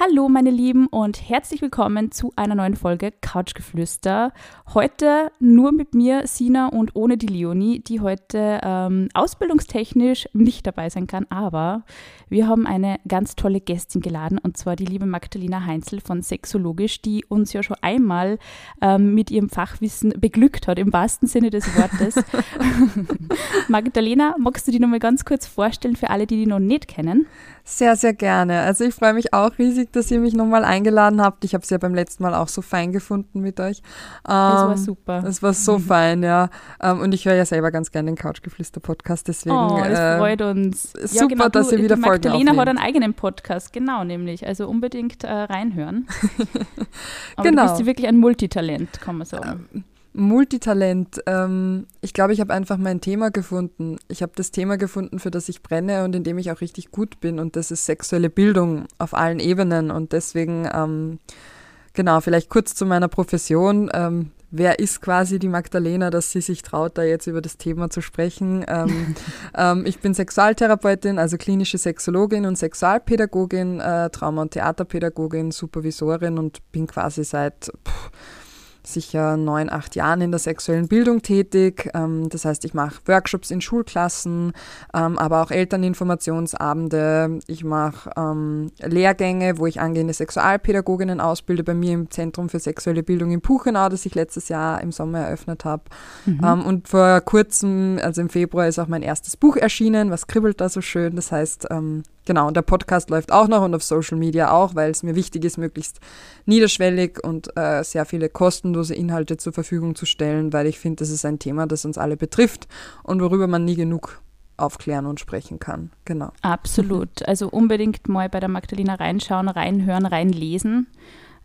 Hallo meine Lieben und herzlich willkommen zu einer neuen Folge Couchgeflüster. Heute nur mit mir, Sina und ohne die Leonie, die heute ähm, ausbildungstechnisch nicht dabei sein kann, aber wir haben eine ganz tolle Gästin geladen und zwar die liebe Magdalena Heinzel von Sexologisch, die uns ja schon einmal ähm, mit ihrem Fachwissen beglückt hat, im wahrsten Sinne des Wortes. Magdalena, magst du die nochmal ganz kurz vorstellen für alle, die die noch nicht kennen? Sehr, sehr gerne. Also ich freue mich auch riesig, dass ihr mich nochmal eingeladen habt. Ich habe es ja beim letzten Mal auch so fein gefunden mit euch. Ähm, war super. Es war so fein, ja. Ähm, und ich höre ja selber ganz gerne den Couchgeflüster-Podcast, deswegen. Oh, das äh, freut uns. Super, ja, genau, dass ihr wieder Folgen Magdalena aufnehmt. hat einen eigenen Podcast, genau nämlich. Also unbedingt äh, reinhören. Aber Genau. du bist ja wirklich ein Multitalent, kann man sagen. Multitalent. Ähm, ich glaube, ich habe einfach mein Thema gefunden. Ich habe das Thema gefunden, für das ich brenne und in dem ich auch richtig gut bin. Und das ist sexuelle Bildung auf allen Ebenen. Und deswegen, ähm, genau, vielleicht kurz zu meiner Profession. Ähm, wer ist quasi die Magdalena, dass sie sich traut, da jetzt über das Thema zu sprechen? Ähm, ähm, ich bin Sexualtherapeutin, also klinische Sexologin und Sexualpädagogin, äh, Trauma- und Theaterpädagogin, Supervisorin und bin quasi seit pff, sicher neun, acht Jahren in der sexuellen Bildung tätig. Ähm, das heißt, ich mache Workshops in Schulklassen, ähm, aber auch Elterninformationsabende. Ich mache ähm, Lehrgänge, wo ich angehende Sexualpädagoginnen ausbilde, bei mir im Zentrum für sexuelle Bildung in Puchenau, das ich letztes Jahr im Sommer eröffnet habe. Ähm, und vor kurzem, also im Februar, ist auch mein erstes Buch erschienen. Was kribbelt da so schön? Das heißt, genau, und der Podcast läuft auch noch und auf Social Media auch, weil es mir wichtig ist, möglichst niederschwellig und äh, sehr viele kostenlose Inhalte zur Verfügung zu stellen, weil ich finde, das ist ein Thema, das uns alle betrifft und worüber man nie genug aufklären und sprechen kann. Genau. Absolut. Also unbedingt mal bei der Magdalena reinschauen, reinhören, reinlesen.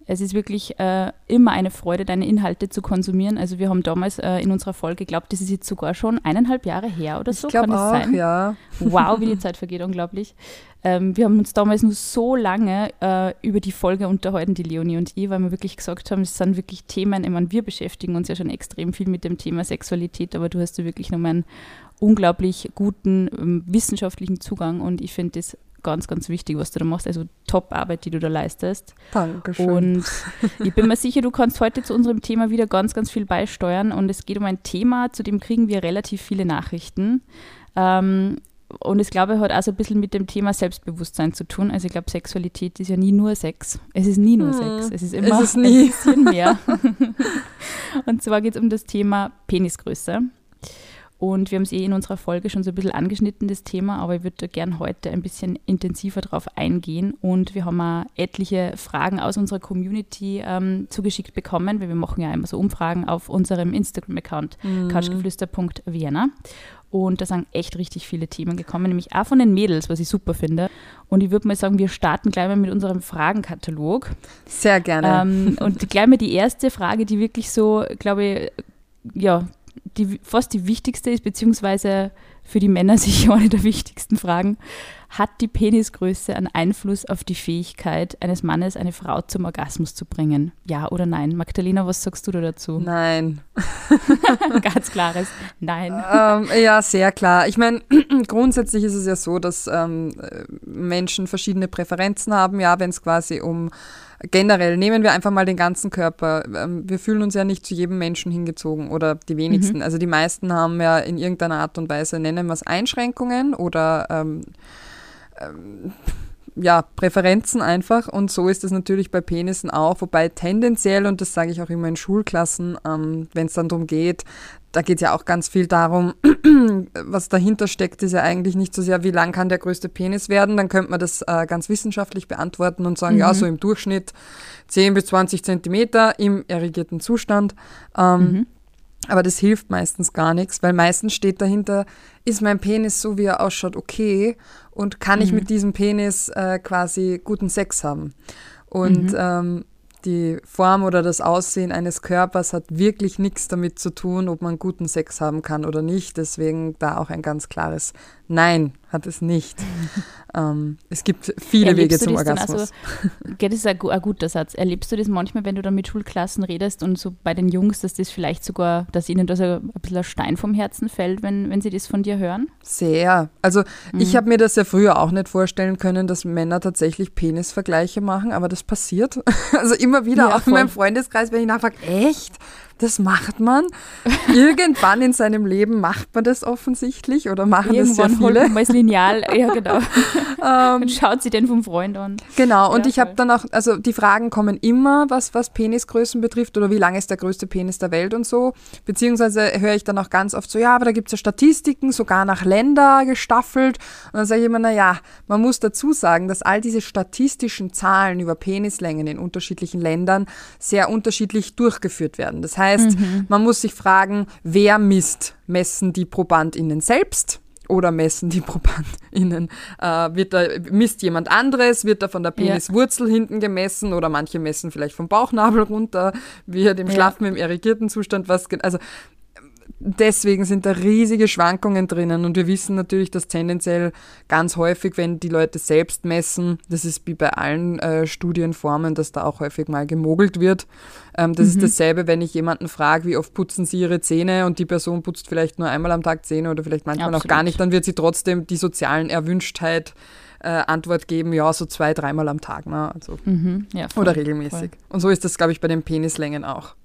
Es ist wirklich äh, immer eine Freude, deine Inhalte zu konsumieren. Also wir haben damals äh, in unserer Folge, glaubt, das ist jetzt sogar schon eineinhalb Jahre her oder so, ich glaube kann es auch, sein? ja. Wow, wie die Zeit vergeht, unglaublich. Ähm, wir haben uns damals nur so lange äh, über die Folge unterhalten, die Leonie und ich, weil wir wirklich gesagt haben, es sind wirklich Themen, ich meine, wir beschäftigen uns ja schon extrem viel mit dem Thema Sexualität, aber du hast ja wirklich nochmal einen unglaublich guten ähm, wissenschaftlichen Zugang und ich finde das ganz, ganz wichtig, was du da machst. Also Top-Arbeit, die du da leistest. Dankeschön. Und ich bin mir sicher, du kannst heute zu unserem Thema wieder ganz, ganz viel beisteuern. Und es geht um ein Thema, zu dem kriegen wir relativ viele Nachrichten. Ähm, und ich glaube, hat auch so ein bisschen mit dem Thema Selbstbewusstsein zu tun. Also ich glaube, Sexualität ist ja nie nur Sex. Es ist nie nur Hm, Sex. Es ist immer ist es nie. ein bisschen mehr. und zwar geht es um das Thema Penisgröße. Und wir haben es eh in unserer Folge schon so ein bisschen angeschnitten, das Thema, aber ich würde da gern heute ein bisschen intensiver drauf eingehen. Und wir haben auch etliche Fragen aus unserer Community ähm, zugeschickt bekommen, weil wir machen ja immer so Umfragen auf unserem Instagram-Account Mhm. couchgeflüster.vienna. Und da sind echt richtig viele Themen gekommen, nämlich auch von den Mädels, was ich super finde. Und ich würde mal sagen, wir starten gleich mal mit unserem Fragenkatalog. Sehr gerne. Ähm, und gleich mal die erste Frage, die wirklich so, glaube ich, ja, die, fast die wichtigste ist, beziehungsweise für die Männer sicher eine der wichtigsten Fragen. Hat die Penisgröße einen Einfluss auf die Fähigkeit eines Mannes, eine Frau zum Orgasmus zu bringen? Ja oder nein? Magdalena, was sagst du da dazu? Nein. Ganz klares Nein. ähm, ja, sehr klar. Ich meine, grundsätzlich ist es ja so, dass ähm, Menschen verschiedene Präferenzen haben, ja, wenn es quasi um generell, nehmen wir einfach mal den ganzen Körper. Ähm, wir fühlen uns ja nicht zu jedem Menschen hingezogen oder die wenigsten. Also die meisten haben ja in irgendeiner Art und Weise, nennen wir es Einschränkungen oder ähm, ähm, ja, Präferenzen einfach. Und so ist es natürlich bei Penissen auch, wobei tendenziell, und das sage ich auch immer in Schulklassen, ähm, wenn es dann darum geht, da geht es ja auch ganz viel darum, was dahinter steckt, ist ja eigentlich nicht so sehr, wie lang kann der größte Penis werden. Dann könnte man das äh, ganz wissenschaftlich beantworten und sagen, ja, so im Durchschnitt 10 bis 20 Zentimeter im erregierten Zustand. Ähm, Aber das hilft meistens gar nichts, weil meistens steht dahinter, ist mein Penis so, wie er ausschaut, okay? Und kann ich mit diesem Penis äh, quasi guten Sex haben? Und ähm, die Form oder das Aussehen eines Körpers hat wirklich nichts damit zu tun, ob man guten Sex haben kann oder nicht. Deswegen da auch ein ganz klares Nein hat es nicht. ähm, es gibt viele Erlebst Wege zum Orgasmus. Also, das ist ein, ein, guter Satz. Erlebst du das manchmal, wenn du dann mit Schulklassen redest und so bei den Jungs, dass das vielleicht sogar, dass ihnen da so ein bisschen ein Stein vom Herzen fällt, wenn, wenn sie das von dir hören? Sehr. Also mhm. ich habe mir das ja früher auch nicht vorstellen können, dass Männer tatsächlich Penisvergleiche machen, aber das passiert. Also immer wieder, ja, auch in meinem Freundeskreis, wenn ich nachfrage, echt? Das macht man. Irgendwann in seinem Leben macht man das offensichtlich oder machen Irgendwann das sehr viele. Holt man das Lineal, ja genau. ähm, schaut sie den vom Freund an. Genau, und ja, ich habe dann auch, also die Fragen kommen immer, was, was Penisgrößen betrifft oder wie lang ist der größte Penis der Welt und so. Beziehungsweise höre ich dann auch ganz oft so, ja, aber da gibt es ja Statistiken, sogar nach Länder gestaffelt. Und dann sage ich immer, naja, man muss dazu sagen, dass all diese statistischen Zahlen über Penislängen in unterschiedlichen Ländern sehr unterschiedlich durchgeführt werden. Das heißt, heißt, mhm. man muss sich fragen, wer misst? Messen die ProbandInnen selbst? Oder messen die ProbandInnen? Äh, wird da, misst jemand anderes? Wird da von der Peniswurzel ja. hinten gemessen? Oder manche messen vielleicht vom Bauchnabel runter? Wir dem Schlafen ja. im irrigierten Zustand was, also deswegen sind da riesige Schwankungen drinnen und wir wissen natürlich, dass tendenziell ganz häufig, wenn die Leute selbst messen, das ist wie bei allen äh, Studienformen, dass da auch häufig mal gemogelt wird. Ähm, das mhm. ist dasselbe, wenn ich jemanden frage, wie oft putzen sie ihre Zähne und die Person putzt vielleicht nur einmal am Tag Zähne oder vielleicht manchmal Absolut. auch gar nicht, dann wird sie trotzdem die sozialen Erwünschtheit äh, Antwort geben, ja, so zwei, dreimal am Tag. Ne? Also, mhm. ja, voll, oder regelmäßig. Voll. Und so ist das, glaube ich, bei den Penislängen auch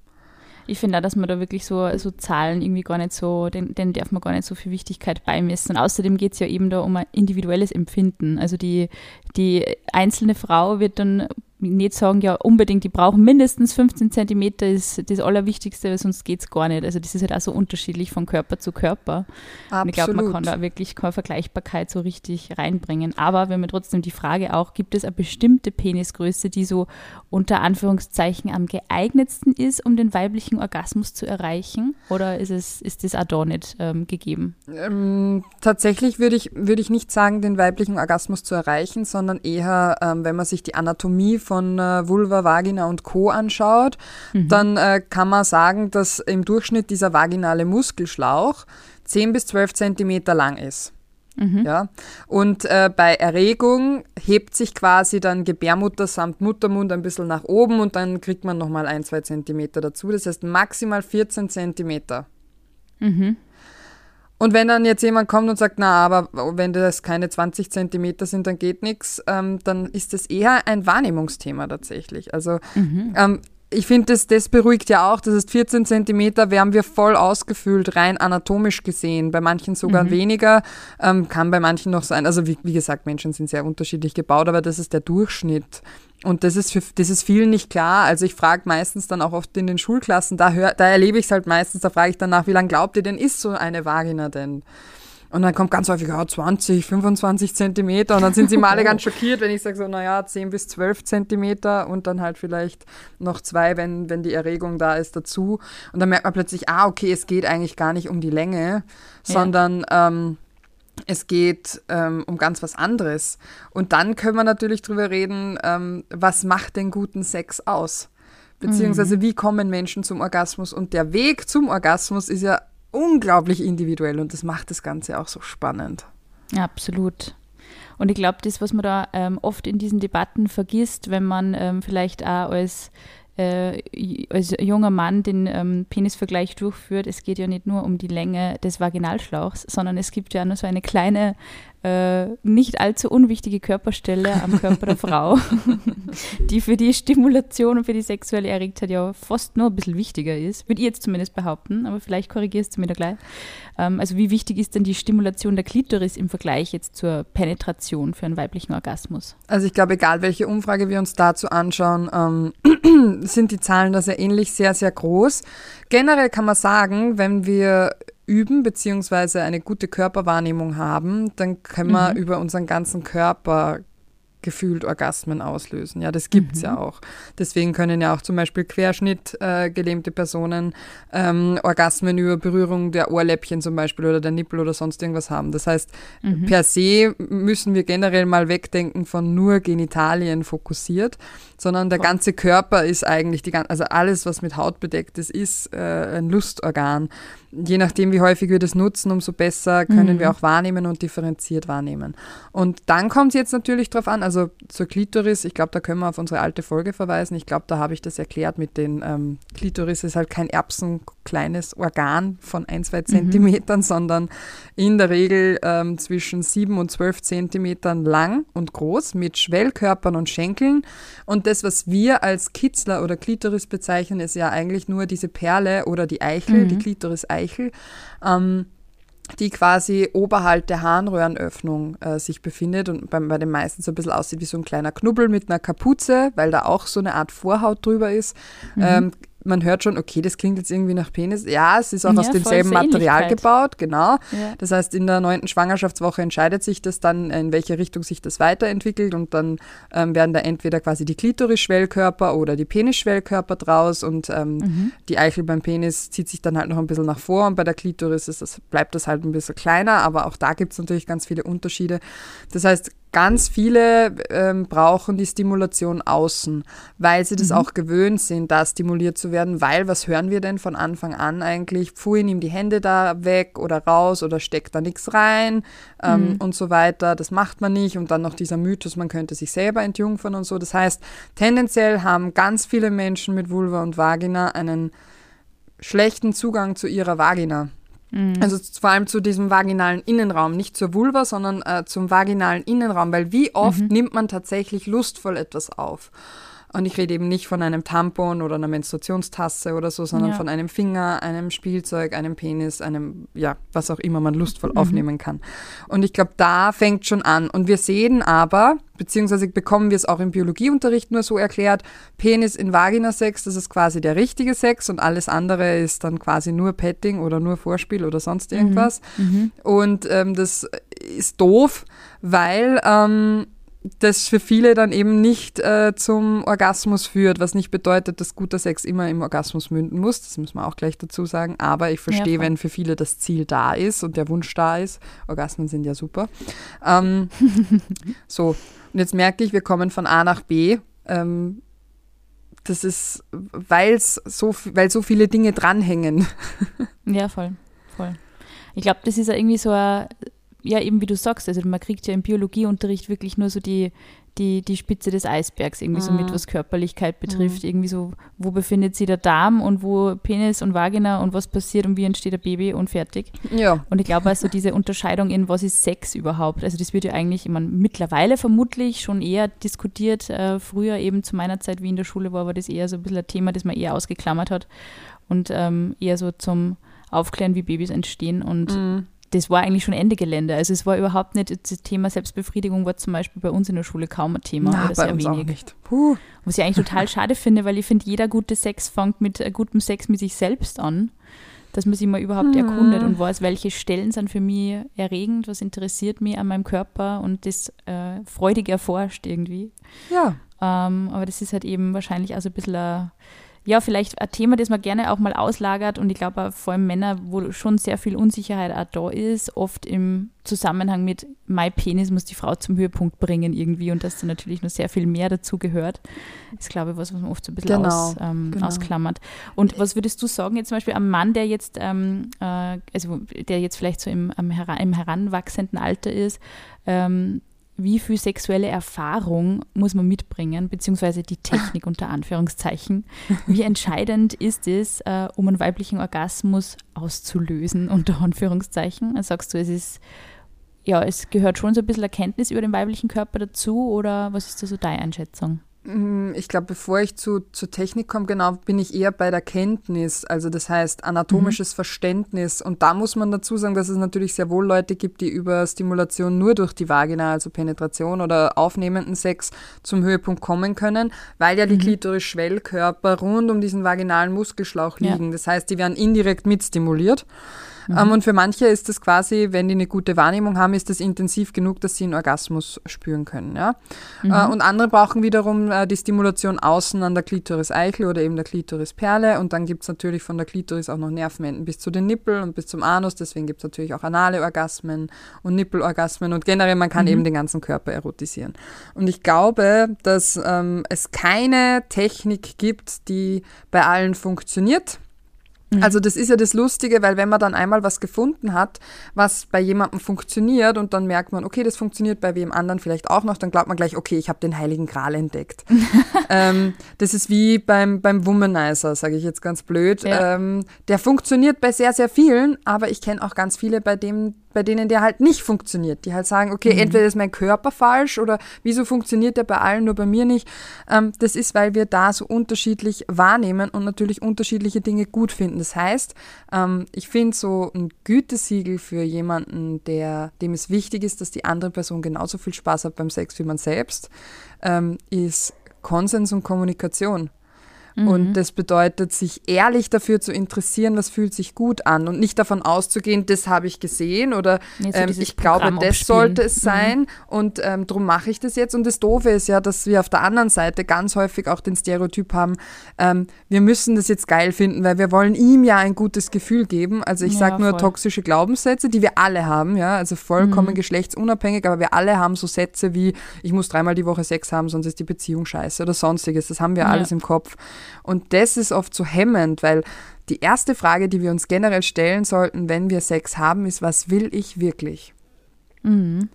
ich finde auch, dass man da wirklich so, so Zahlen irgendwie gar nicht so, den, den darf man gar nicht so viel Wichtigkeit beimessen. Und außerdem geht es ja eben da um ein individuelles Empfinden. Also die, die einzelne Frau wird dann nicht sagen, ja, unbedingt, die brauchen mindestens 15 Zentimeter, ist das Allerwichtigste, weil sonst geht es gar nicht. Also das ist halt auch so unterschiedlich von Körper zu Körper. Absolut. Und ich glaube, man kann da wirklich keine Vergleichbarkeit so richtig reinbringen. Aber wir haben trotzdem die Frage auch, gibt es eine bestimmte Penisgröße, die so unter Anführungszeichen am geeignetsten ist, um den weiblichen Orgasmus zu erreichen? Oder ist, es, ist das auch da nicht ähm, gegeben? Ähm, tatsächlich würde ich, würd ich nicht sagen, den weiblichen Orgasmus zu erreichen, sondern eher, ähm, wenn man sich die Anatomie von äh, Vulva, Vagina und Co. anschaut, mhm. dann äh, kann man sagen, dass im Durchschnitt dieser vaginale Muskelschlauch 10 bis 12 Zentimeter lang ist. Mhm. Ja? Und äh, bei Erregung hebt sich quasi dann Gebärmutter samt Muttermund ein bisschen nach oben und dann kriegt man nochmal ein, zwei Zentimeter dazu. Das heißt maximal 14 Zentimeter. Mhm. Und wenn dann jetzt jemand kommt und sagt, na, aber wenn das keine 20 Zentimeter sind, dann geht nichts, ähm, dann ist das eher ein Wahrnehmungsthema tatsächlich. Also mhm. ähm, ich finde, das, das beruhigt ja auch. Das heißt, 14 Zentimeter wären wir voll ausgefüllt, rein anatomisch gesehen. Bei manchen sogar mhm. weniger, ähm, kann bei manchen noch sein. Also wie, wie gesagt, Menschen sind sehr unterschiedlich gebaut, aber das ist der Durchschnitt. Und das ist, für, das ist vielen nicht klar. Also ich frage meistens dann auch oft in den Schulklassen, da, hör, da erlebe ich es halt meistens, da frage ich dann nach, wie lange glaubt ihr denn, ist so eine Vagina denn? Und dann kommt ganz häufig, ja, 20, 25 Zentimeter. Und dann sind sie mal alle ganz schockiert, wenn ich sage so, naja, 10 bis 12 Zentimeter und dann halt vielleicht noch zwei, wenn, wenn die Erregung da ist, dazu. Und dann merkt man plötzlich, ah, okay, es geht eigentlich gar nicht um die Länge, ja. sondern ähm, es geht ähm, um ganz was anderes. Und dann können wir natürlich drüber reden, ähm, was macht den guten Sex aus? Beziehungsweise mhm. wie kommen Menschen zum Orgasmus? Und der Weg zum Orgasmus ist ja unglaublich individuell und das macht das Ganze auch so spannend. Ja, absolut. Und ich glaube, das, was man da ähm, oft in diesen Debatten vergisst, wenn man ähm, vielleicht auch als äh, als junger Mann den ähm, Penisvergleich durchführt, es geht ja nicht nur um die Länge des Vaginalschlauchs, sondern es gibt ja nur so eine kleine äh, nicht allzu unwichtige Körperstelle am Körper der Frau, die für die Stimulation und für die sexuelle Erregtheit ja fast nur ein bisschen wichtiger ist. Würde ich jetzt zumindest behaupten, aber vielleicht korrigierst du mir da gleich. Ähm, also wie wichtig ist denn die Stimulation der Klitoris im Vergleich jetzt zur Penetration für einen weiblichen Orgasmus? Also ich glaube, egal welche Umfrage wir uns dazu anschauen, ähm, sind die Zahlen da sehr ähnlich, sehr, sehr groß. Generell kann man sagen, wenn wir üben beziehungsweise eine gute Körperwahrnehmung haben, dann können wir mhm. über unseren ganzen Körper gefühlt Orgasmen auslösen. Ja, das gibt es mhm. ja auch. Deswegen können ja auch zum Beispiel querschnittgelähmte äh, Personen ähm, Orgasmen über Berührung der Ohrläppchen zum Beispiel oder der Nippel oder sonst irgendwas haben. Das heißt, mhm. per se müssen wir generell mal wegdenken von nur Genitalien fokussiert, sondern der ganze Körper ist eigentlich, die, also alles, was mit Haut bedeckt ist, ist äh, ein Lustorgan. Je nachdem, wie häufig wir das nutzen, umso besser können mhm. wir auch wahrnehmen und differenziert wahrnehmen. Und dann kommt es jetzt natürlich darauf an, also zur Klitoris, ich glaube, da können wir auf unsere alte Folge verweisen. Ich glaube, da habe ich das erklärt mit den ähm, Klitoris ist halt kein erbsenkleines Organ von ein, zwei mhm. Zentimetern, sondern in der Regel ähm, zwischen sieben und zwölf Zentimetern lang und groß mit Schwellkörpern und Schenkeln. Und das, was wir als Kitzler oder Klitoris bezeichnen, ist ja eigentlich nur diese Perle oder die Eichel, mhm. die Klitoris-Eichel. Ähm, die quasi oberhalb der Harnröhrenöffnung äh, sich befindet und bei, bei den meisten so ein bisschen aussieht wie so ein kleiner Knubbel mit einer Kapuze, weil da auch so eine Art Vorhaut drüber ist. Mhm. Ähm, man hört schon, okay, das klingt jetzt irgendwie nach Penis. Ja, es ist auch ja, aus demselben Material gebaut, genau. Ja. Das heißt, in der neunten Schwangerschaftswoche entscheidet sich das dann, in welche Richtung sich das weiterentwickelt und dann ähm, werden da entweder quasi die Klitoris-Schwellkörper oder die Penisschwellkörper draus und ähm, mhm. die Eichel beim Penis zieht sich dann halt noch ein bisschen nach vor und bei der Klitoris ist das, bleibt das halt ein bisschen kleiner, aber auch da gibt es natürlich ganz viele Unterschiede. Das heißt, Ganz viele ähm, brauchen die Stimulation außen, weil sie das mhm. auch gewöhnt sind, da stimuliert zu werden, weil was hören wir denn von Anfang an eigentlich? Pfui, nimm die Hände da weg oder raus oder steck da nichts rein ähm, mhm. und so weiter. Das macht man nicht und dann noch dieser Mythos, man könnte sich selber entjungfern und so. Das heißt, tendenziell haben ganz viele Menschen mit Vulva und Vagina einen schlechten Zugang zu ihrer Vagina. Mhm. Also vor allem zu diesem vaginalen Innenraum, nicht zur Vulva, sondern äh, zum vaginalen Innenraum, weil wie oft mhm. nimmt man tatsächlich lustvoll etwas auf? Und ich rede eben nicht von einem Tampon oder einer Menstruationstasse oder so, sondern ja. von einem Finger, einem Spielzeug, einem Penis, einem, ja, was auch immer man lustvoll mhm. aufnehmen kann. Und ich glaube, da fängt schon an. Und wir sehen aber, beziehungsweise bekommen wir es auch im Biologieunterricht nur so erklärt, Penis in Vagina-Sex, das ist quasi der richtige Sex und alles andere ist dann quasi nur Petting oder nur Vorspiel oder sonst mhm. irgendwas. Mhm. Und ähm, das ist doof, weil ähm, das für viele dann eben nicht äh, zum Orgasmus führt, was nicht bedeutet, dass guter Sex immer im Orgasmus münden muss. Das muss man auch gleich dazu sagen. Aber ich verstehe, ja, wenn für viele das Ziel da ist und der Wunsch da ist. Orgasmen sind ja super. Ähm, so, und jetzt merke ich, wir kommen von A nach B. Ähm, das ist, weil's so, weil so viele Dinge dranhängen. ja, voll, voll. Ich glaube, das ist ja irgendwie so ein ja, eben wie du sagst, also man kriegt ja im Biologieunterricht wirklich nur so die, die, die Spitze des Eisbergs, irgendwie mhm. so mit, mhm. was Körperlichkeit betrifft. Mhm. Irgendwie so, wo befindet sich der Darm und wo Penis und Vagina und was passiert und wie entsteht ein Baby und fertig. Ja. Und ich glaube also diese Unterscheidung in was ist Sex überhaupt, also das wird ja eigentlich, ich meine, mittlerweile vermutlich schon eher diskutiert. Äh, früher eben zu meiner Zeit, wie in der Schule war, war das eher so ein bisschen ein Thema, das man eher ausgeklammert hat und ähm, eher so zum Aufklären, wie Babys entstehen und mhm das war eigentlich schon Ende Gelände. Also es war überhaupt nicht, das Thema Selbstbefriedigung war zum Beispiel bei uns in der Schule kaum ein Thema Na, oder sehr wenig. Auch nicht. Puh. Was ich eigentlich total schade finde, weil ich finde, jeder gute Sex fängt mit äh, gutem Sex mit sich selbst an. Dass man sich mal überhaupt hm. erkundet und weiß, welche Stellen sind für mich erregend, was interessiert mich an meinem Körper und das äh, freudig erforscht irgendwie. Ja. Ähm, aber das ist halt eben wahrscheinlich auch so ein bisschen ein ja, vielleicht ein Thema, das man gerne auch mal auslagert und ich glaube vor allem Männer, wo schon sehr viel Unsicherheit auch da ist, oft im Zusammenhang mit mein Penis muss die Frau zum Höhepunkt bringen irgendwie und dass da natürlich noch sehr viel mehr dazu gehört, ist glaube ich was, was man oft so ein bisschen genau, aus, ähm, genau. ausklammert. Und was würdest du sagen jetzt zum Beispiel am Mann, der jetzt, ähm, äh, also der jetzt vielleicht so im, im heranwachsenden Alter ist, ähm, wie viel sexuelle Erfahrung muss man mitbringen, beziehungsweise die Technik unter Anführungszeichen. Wie entscheidend ist es, äh, um einen weiblichen Orgasmus auszulösen, unter Anführungszeichen? Also sagst du, es ist, ja, es gehört schon so ein bisschen Erkenntnis über den weiblichen Körper dazu oder was ist da so deine Einschätzung? Mm, ich glaube, bevor ich zu, zur Technik komme, genau, bin ich eher bei der Kenntnis, also das heißt anatomisches mhm. Verständnis. Und da muss man dazu sagen, dass es natürlich sehr wohl Leute gibt, die über Stimulation nur durch die Vagina, also Penetration oder aufnehmenden Sex zum Höhepunkt kommen können, weil ja die mhm. Klitoris-Schwellkörper rund um diesen vaginalen Muskelschlauch liegen. Ja. Das heißt, die werden indirekt mitstimuliert. Mhm. Ähm, und für manche ist das quasi, wenn die eine gute Wahrnehmung haben, ist das intensiv genug, dass sie einen Orgasmus spüren können. Ja? Mhm. Äh, und andere brauchen wiederum äh, die Stimulation außen an der Klitoris-Eichel oder eben der Klitorisperle. Und dann gibt es natürlich von der Klitoris auch noch Nervenenden bis zu den Nippeln und bis zum Anus. Deswegen gibt es natürlich auch anale Orgasmen und Nippelorgasmen. Und generell, man kann mhm. eben den ganzen Körper erotisieren. Und ich glaube, dass ähm, es keine Technik gibt, die bei allen funktioniert. Mhm. Also das ist ja das Lustige, weil wenn man dann einmal was gefunden hat, was bei jemandem funktioniert und dann merkt man, okay, das funktioniert bei wem anderen vielleicht auch noch, dann glaubt man gleich, okay, ich habe den heiligen Gral entdeckt. ähm, das ist wie beim, beim Womanizer, sage ich jetzt ganz blöd. Ja. Ähm, der funktioniert bei sehr, sehr vielen, aber ich kenne auch ganz viele, bei dem bei denen der halt nicht funktioniert. Die halt sagen, okay, mhm. entweder ist mein Körper falsch oder wieso funktioniert der bei allen, nur bei mir nicht. Ähm, das ist, weil wir da so unterschiedlich wahrnehmen und natürlich unterschiedliche Dinge gut finden. Das heißt, ähm, ich finde so ein Gütesiegel für jemanden, der, dem es wichtig ist, dass die andere Person genauso viel Spaß hat beim Sex wie man selbst, ähm, ist Konsens und Kommunikation. Und mhm. das bedeutet, sich ehrlich dafür zu interessieren, was fühlt sich gut an und nicht davon auszugehen, das habe ich gesehen oder nee, so ähm, ich glaube, das sollte es mhm. sein mhm. und ähm, darum mache ich das jetzt. Und das Doofe ist ja, dass wir auf der anderen Seite ganz häufig auch den Stereotyp haben, ähm, wir müssen das jetzt geil finden, weil wir wollen ihm ja ein gutes Gefühl geben. Also ich ja, sage nur voll. toxische Glaubenssätze, die wir alle haben, ja, also vollkommen mhm. geschlechtsunabhängig, aber wir alle haben so Sätze wie, ich muss dreimal die Woche Sex haben, sonst ist die Beziehung scheiße oder sonstiges. Das haben wir ja. alles im Kopf. Und das ist oft so hemmend, weil die erste Frage, die wir uns generell stellen sollten, wenn wir Sex haben, ist, was will ich wirklich? Mhm.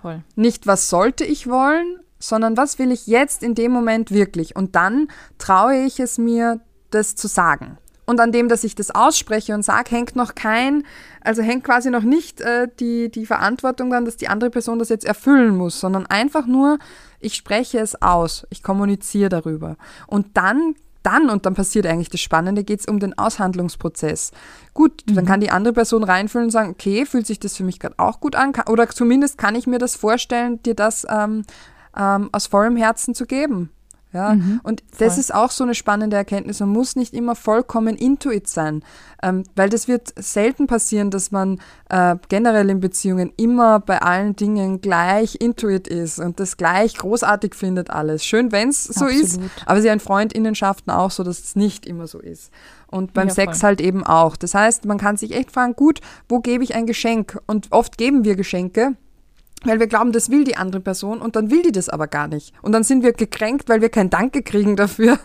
Voll. Nicht, was sollte ich wollen, sondern was will ich jetzt in dem Moment wirklich? Und dann traue ich es mir, das zu sagen. Und an dem, dass ich das ausspreche und sage, hängt noch kein, also hängt quasi noch nicht äh, die, die Verantwortung dann, dass die andere Person das jetzt erfüllen muss, sondern einfach nur, ich spreche es aus, ich kommuniziere darüber. Und dann dann, und dann passiert eigentlich das Spannende, geht es um den Aushandlungsprozess. Gut, mhm. dann kann die andere Person reinfühlen und sagen, okay, fühlt sich das für mich gerade auch gut an? Oder zumindest kann ich mir das vorstellen, dir das ähm, ähm, aus vollem Herzen zu geben. Ja, mhm, und das voll. ist auch so eine spannende Erkenntnis. Man muss nicht immer vollkommen intuit sein, ähm, weil das wird selten passieren, dass man äh, generell in Beziehungen immer bei allen Dingen gleich intuit ist und das gleich großartig findet alles. Schön, wenn es so ist, aber sie ein Freundinnenschaften auch so, dass es nicht immer so ist. Und beim ja, Sex halt eben auch. Das heißt, man kann sich echt fragen, gut, wo gebe ich ein Geschenk? Und oft geben wir Geschenke weil wir glauben, das will die andere Person und dann will die das aber gar nicht. Und dann sind wir gekränkt, weil wir kein Danke kriegen dafür,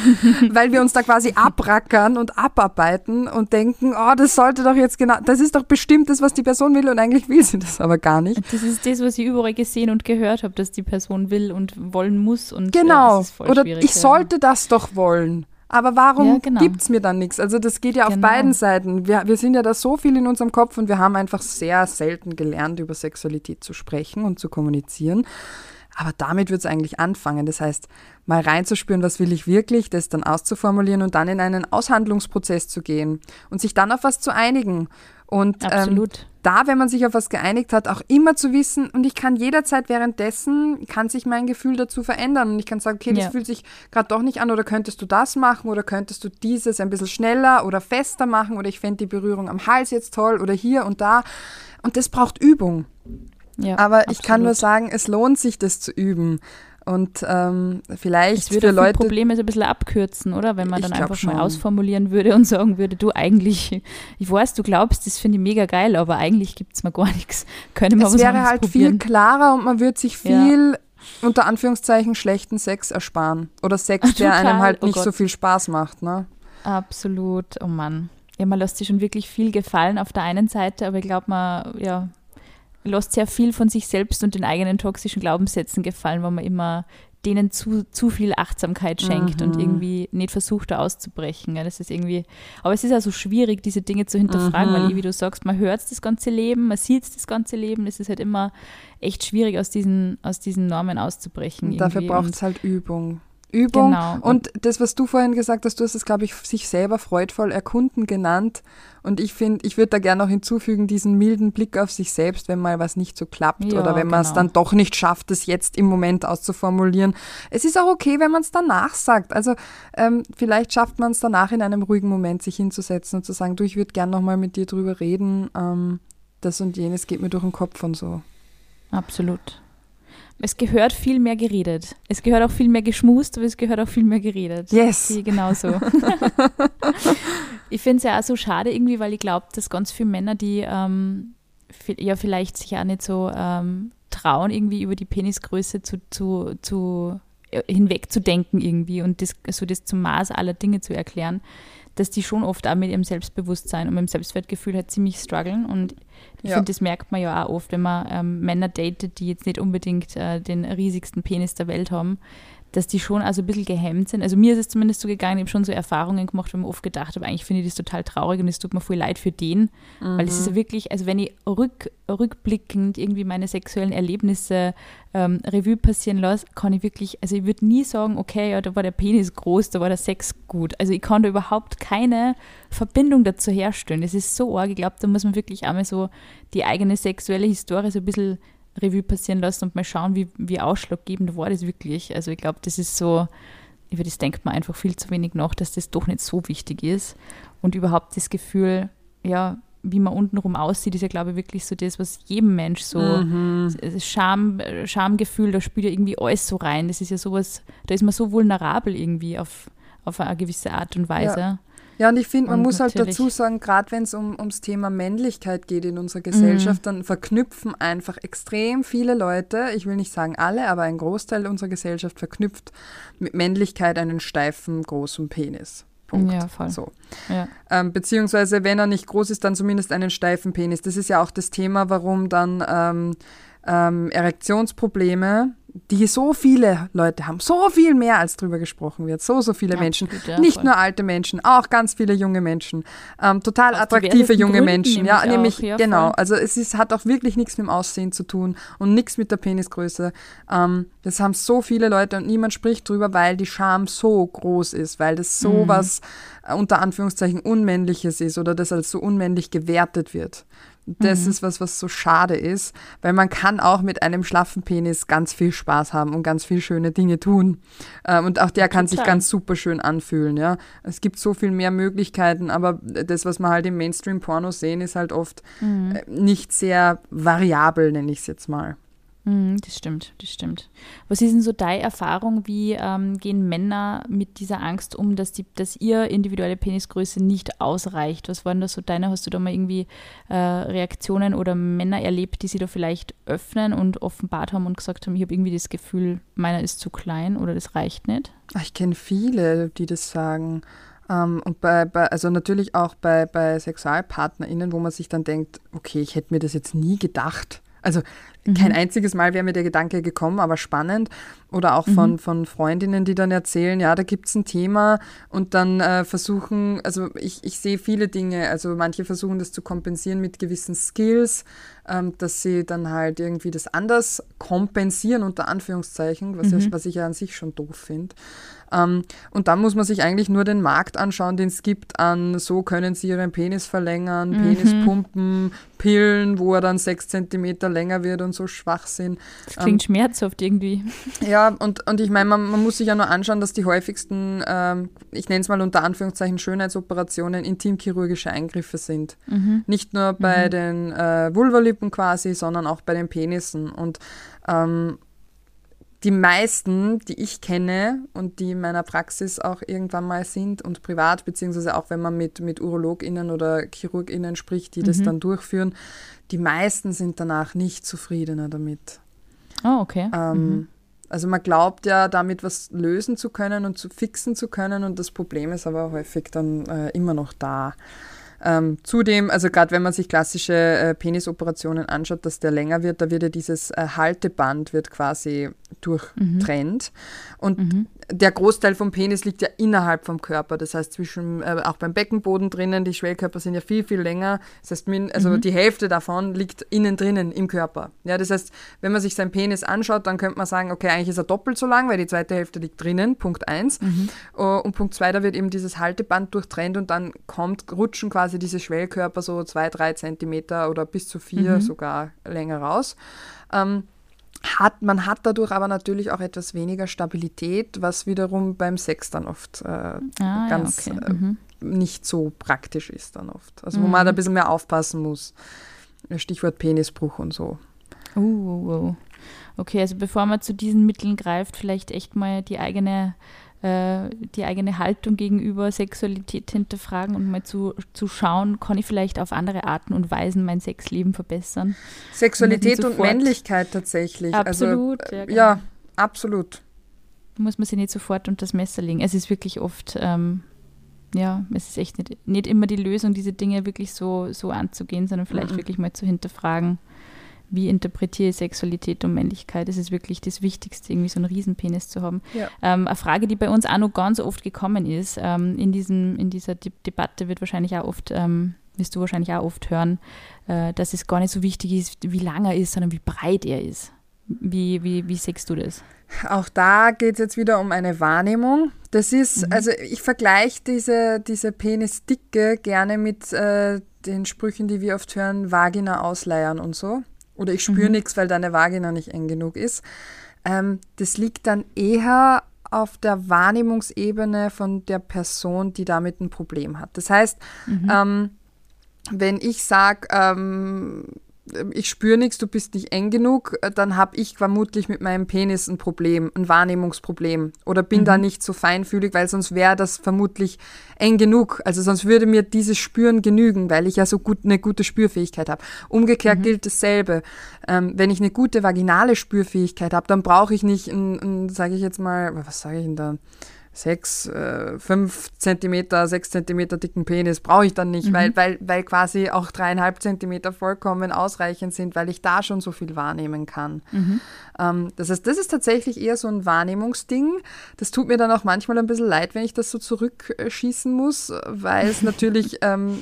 weil wir uns da quasi abrackern und abarbeiten und denken, oh, das sollte doch jetzt genau, das ist doch bestimmt das, was die Person will und eigentlich will sie das aber gar nicht. Das ist das, was ich überall gesehen und gehört habe, dass die Person will und wollen muss und genau. Ja, Oder ich ja. sollte das doch wollen aber warum ja, genau. gibt es mir dann nichts? Also das geht ja genau. auf beiden Seiten. Wir, wir sind ja da so viel in unserem Kopf und wir haben einfach sehr selten gelernt, über Sexualität zu sprechen und zu kommunizieren. Aber damit wird es eigentlich anfangen. Das heißt, mal reinzuspüren, was will ich wirklich, das dann auszuformulieren und dann in einen Aushandlungsprozess zu gehen und sich dann auf was zu einigen. Und ähm, da, wenn man sich auf was geeinigt hat, auch immer zu wissen, und ich kann jederzeit währenddessen, kann sich mein Gefühl dazu verändern. Und ich kann sagen, okay, das ja. fühlt sich gerade doch nicht an, oder könntest du das machen, oder könntest du dieses ein bisschen schneller oder fester machen, oder ich fände die Berührung am Hals jetzt toll, oder hier und da. Und das braucht Übung. Ja, Aber absolut. ich kann nur sagen, es lohnt sich, das zu üben. Und ähm, vielleicht es würde für Leute. Probleme so ein bisschen abkürzen, oder? Wenn man dann einfach schon. mal ausformulieren würde und sagen würde, du eigentlich, ich weiß, du glaubst, das finde ich mega geil, aber eigentlich gibt es mir gar nichts. Können wir es was wäre halt probieren. viel klarer und man würde sich viel ja. unter Anführungszeichen schlechten Sex ersparen. Oder Sex, der einem halt oh nicht Gott. so viel Spaß macht, ne? Absolut, oh Mann. Ja, man lässt sich schon wirklich viel gefallen auf der einen Seite, aber ich glaube, man, ja, lässt sehr viel von sich selbst und den eigenen toxischen Glaubenssätzen gefallen, weil man immer denen zu, zu viel Achtsamkeit schenkt mhm. und irgendwie nicht versucht, da auszubrechen. Ja, das ist irgendwie, aber es ist ja so schwierig, diese Dinge zu hinterfragen, mhm. weil, wie du sagst, man hört das ganze Leben, man sieht das ganze Leben. Es ist halt immer echt schwierig, aus diesen, aus diesen Normen auszubrechen. Dafür braucht es halt Übung. Übung. Genau. Und das, was du vorhin gesagt hast, du hast es, glaube ich, sich selber freudvoll erkunden genannt. Und ich finde, ich würde da gerne noch hinzufügen, diesen milden Blick auf sich selbst, wenn mal was nicht so klappt Ja, oder wenn man es genau. dann doch nicht schafft, es jetzt im Moment auszuformulieren. Es ist auch okay, wenn man es danach sagt. Also ähm, vielleicht schafft man es danach in einem ruhigen Moment, sich hinzusetzen und zu sagen, du, ich würde gerne noch mal mit dir drüber reden. Ähm, das und jenes geht mir durch den Kopf und so. Absolut. Es gehört viel mehr geredet. Es gehört auch viel mehr geschmust, aber es gehört auch viel mehr geredet. Yes. Die genauso. ich finde es ja auch so schade irgendwie, weil ich glaube, dass ganz viele Männer, die ähm, ja vielleicht sich auch nicht so ähm, trauen, irgendwie über die Penisgröße zu, zu, zu äh, hinwegzudenken irgendwie und das, so das zum Maß aller Dinge zu erklären, dass die schon oft auch mit ihrem Selbstbewusstsein und mit dem Selbstwertgefühl halt ziemlich strugglen und ich Ja. finde, das merkt man ja auch oft, wenn man ähm, Männer datet, die jetzt nicht unbedingt äh, den riesigsten Penis der Welt haben, dass die schon also ein bisschen gehemmt sind. Also mir ist es zumindest so gegangen, ich habe schon so Erfahrungen gemacht, wo ich mir oft gedacht habe, eigentlich finde ich das total traurig und es tut mir voll leid für den, weil es ist ja wirklich, also wenn ich rück, rückblickend irgendwie meine sexuellen Erlebnisse ähm, Revue passieren lasse, kann ich wirklich, also ich würde nie sagen, okay, ja, da war der Penis groß, da war der Sex gut. Also ich kann da überhaupt keine Verbindung dazu herstellen. Das ist so arg, ich glaube, da muss man wirklich einmal so die eigene sexuelle Historie so ein bisschen Revue passieren lassen und mal schauen, wie, wie ausschlaggebend war das wirklich. Also ich glaube, das ist so, über das denkt man einfach viel zu wenig nach, dass das doch nicht so wichtig ist. Und überhaupt das Gefühl, ja, wie man untenrum aussieht, ist ja, glaube ich, wirklich so das, was jedem Mensch so, Mhm. das Scham, Schamgefühl, da spielt ja irgendwie alles so rein. Das ist ja sowas, da ist man so vulnerabel irgendwie auf, auf eine gewisse Art und Weise. Ja, und ich finde, man Und muss halt dazu sagen, gerade wenn es um, ums Thema Männlichkeit geht in unserer Gesellschaft, dann verknüpfen einfach extrem viele Leute, ich will nicht sagen alle, aber ein Großteil unserer Gesellschaft verknüpft mit Männlichkeit einen steifen, großen Penis. Punkt. Ja, voll. So. Ja. Ähm, beziehungsweise, wenn er nicht groß ist, dann zumindest einen steifen Penis. Das ist ja auch das Thema, warum dann ähm, ähm, Erektionsprobleme, die so viele Leute haben, so viel mehr als drüber gesprochen wird, so, so viele Menschen, Absolut, ja, nicht voll. nur alte Menschen, auch ganz viele junge Menschen, ähm, total Aus attraktive junge Gründen Menschen, ja, nämlich ja, genau, voll. also es ist, hat auch wirklich nichts mit dem Aussehen zu tun und nichts mit der Penisgröße. Ähm, das haben so viele Leute und niemand spricht drüber, weil die Scham so groß ist, weil das so Mhm. was äh, unter Anführungszeichen Unmännliches ist oder das als so unmännlich gewertet wird. Das Mhm. ist was, was so schade ist, weil man kann auch mit einem schlaffen Penis ganz viel Spaß haben und ganz viel schöne Dinge tun. Ähm, und auch der kann sich Total. ganz super schön anfühlen, ja. Es gibt so viel mehr Möglichkeiten, aber das, was wir halt im Mainstream-Porno sehen, ist halt oft Mhm. äh, nicht sehr variabel, nenne ich es jetzt mal. Mhm, das stimmt, das stimmt. Was ist denn so deine Erfahrung? Wie ähm, gehen Männer mit dieser Angst um, dass, die, dass ihr individuelle Penisgröße nicht ausreicht? Was waren da so deine? Hast du da mal irgendwie äh, Reaktionen oder Männer erlebt, die sie da vielleicht öffnen und offenbart haben und gesagt haben, ich habe irgendwie das Gefühl, meiner ist zu klein oder das reicht nicht? Ich kenne viele, die das sagen. Ähm, und bei, bei, also natürlich auch bei, bei SexualpartnerInnen, wo man sich dann denkt, okay, ich hätte mir das jetzt nie gedacht. Also kein einziges Mal wäre mir der Gedanke gekommen, aber spannend. Oder auch von, von Freundinnen, die dann erzählen, ja, da gibt es ein Thema und dann äh, versuchen, also ich, ich sehe viele Dinge, also manche versuchen das zu kompensieren mit gewissen Skills, ähm, dass sie dann halt irgendwie das anders kompensieren, unter Anführungszeichen, was, ja, was ich ja an sich schon doof finde. Ähm, und dann muss man sich eigentlich nur den Markt anschauen, den es gibt an, so können sie ihren Penis verlängern, Penispumpen, Pillen, wo er dann sechs Zentimeter länger wird und so schwach sind. Das klingt schmerzhaft irgendwie. Ja, und, und ich meine, man, man muss sich ja nur anschauen, dass die häufigsten, ähm, ich nenne es mal unter Anführungszeichen Schönheitsoperationen, intimchirurgische Eingriffe sind. Nicht nur bei den äh, Vulvalippen quasi, sondern auch bei den Penissen. Und ähm, die meisten, die ich kenne und die in meiner Praxis auch irgendwann mal sind und privat, beziehungsweise auch wenn man mit, mit UrologInnen oder ChirurgInnen spricht, die das dann durchführen, die meisten sind danach nicht zufriedener damit. Oh, okay. Ähm, Also man glaubt ja, damit was lösen zu können und zu fixen zu können und das Problem ist aber häufig dann äh, immer noch da. Ähm, zudem, also gerade wenn man sich klassische äh, Penisoperationen anschaut, dass der länger wird, da wird ja dieses äh, Halteband wird quasi durchtrennt. Mhm. Und mhm. der Großteil vom Penis liegt ja innerhalb vom Körper. Das heißt, zwischen, äh, auch beim Beckenboden drinnen, die Schwellkörper sind ja viel, viel länger. Das heißt, min, also mhm. die Hälfte davon liegt innen drinnen im Körper. Ja, das heißt, wenn man sich seinen Penis anschaut, dann könnte man sagen, okay, eigentlich ist er doppelt so lang, weil die zweite Hälfte liegt drinnen, Punkt 1. Mhm. Uh, und Punkt 2, da wird eben dieses Halteband durchtrennt und dann kommt, rutschen quasi diese Schwellkörper so zwei, drei Zentimeter oder bis zu vier mhm. sogar länger raus. Ähm, hat, man hat dadurch aber natürlich auch etwas weniger Stabilität, was wiederum beim Sex dann oft äh, ah, ganz ja, okay. äh, mhm. nicht so praktisch ist dann oft. Also wo mhm. man ein bisschen mehr aufpassen muss. Stichwort Penisbruch und so. Uh, uh, uh. Okay, also bevor man zu diesen Mitteln greift, vielleicht echt mal die eigene äh, die eigene Haltung gegenüber Sexualität hinterfragen und mal zu, zu schauen, kann ich vielleicht auf andere Arten und Weisen mein Sexleben verbessern. Sexualität und, und Männlichkeit tatsächlich. Also, absolut. Also, ja, genau. ja, absolut. Muss man sich nicht sofort unter das Messer legen. Es ist wirklich oft, ähm, ja, es ist echt nicht, nicht immer die Lösung, diese Dinge wirklich so, so anzugehen, sondern vielleicht mhm. wirklich mal zu hinterfragen wie interpretiere ich Sexualität und Männlichkeit. Das ist wirklich das Wichtigste, irgendwie so einen Riesenpenis zu haben. Ja. Ähm, eine Frage, die bei uns auch noch ganz oft gekommen ist, ähm, in, diesem, in dieser De Debatte wird wahrscheinlich auch oft, ähm, wirst du wahrscheinlich auch oft hören, äh, dass es gar nicht so wichtig ist, wie lang er ist, sondern wie breit er ist. Wie, wie, wie siehst du das? Auch da geht es jetzt wieder um eine Wahrnehmung. Das ist, mhm. also ich vergleiche diese, diese Penisdicke gerne mit äh, den Sprüchen, die wir oft hören, Vagina ausleiern und so oder ich spüre mhm. nichts, weil deine Vagina nicht eng genug ist. Ähm, das liegt dann eher auf der Wahrnehmungsebene von der Person, die damit ein Problem hat. Das heißt, mhm. ähm, wenn ich sage, ähm, ich spüre nichts, du bist nicht eng genug, äh, dann habe ich vermutlich mit meinem Penis ein Problem, ein Wahrnehmungsproblem oder bin mhm. da nicht so feinfühlig, weil sonst wäre das vermutlich eng genug. Also sonst würde mir dieses Spüren genügen, weil ich ja so gut eine gute Spürfähigkeit habe. Umgekehrt mhm. gilt dasselbe. Ähm, wenn ich eine gute vaginale Spürfähigkeit habe, dann brauche ich nicht, ein, ein sage ich jetzt mal, was sage ich denn da? Sechs, äh, fünf Zentimeter, sechs Zentimeter dicken Penis brauche ich dann nicht, mhm. weil, weil, weil quasi auch dreieinhalb Zentimeter vollkommen ausreichend sind, weil ich da schon so viel wahrnehmen kann. Mhm. Ähm, das heißt, das ist tatsächlich eher so ein Wahrnehmungsding. Das tut mir dann auch manchmal ein bisschen leid, wenn ich das so zurückschießen muss, weil es natürlich ähm,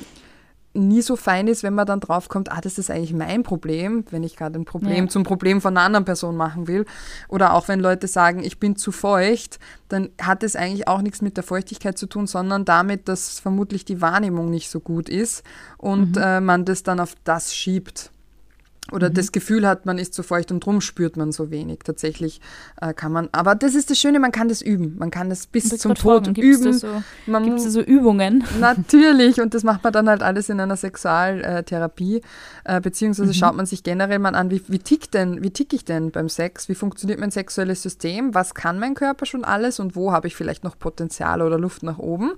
nie so fein ist, wenn man dann draufkommt, ah, das ist eigentlich mein Problem, wenn ich gerade ein Problem ja. zum Problem von einer anderen Person machen will. Oder auch wenn Leute sagen, ich bin zu feucht, dann hat es eigentlich auch nichts mit der Feuchtigkeit zu tun, sondern damit, dass vermutlich die Wahrnehmung nicht so gut ist und mhm. äh, man das dann auf das schiebt oder mhm. das Gefühl hat, man ist zu feucht und drum spürt man so wenig. Tatsächlich äh, kann man, aber das ist das Schöne, man kann das üben. Man kann das bis zum Tod fragen, üben. Gibt's da so, man, so Übungen? Natürlich und das macht man dann halt alles in einer Sexualtherapie, äh, beziehungsweise mhm. schaut man sich generell mal an, wie, wie tickt denn, wie tick ich denn beim Sex? Wie funktioniert mein sexuelles System? Was kann mein Körper schon alles und wo habe ich vielleicht noch Potenzial oder Luft nach oben?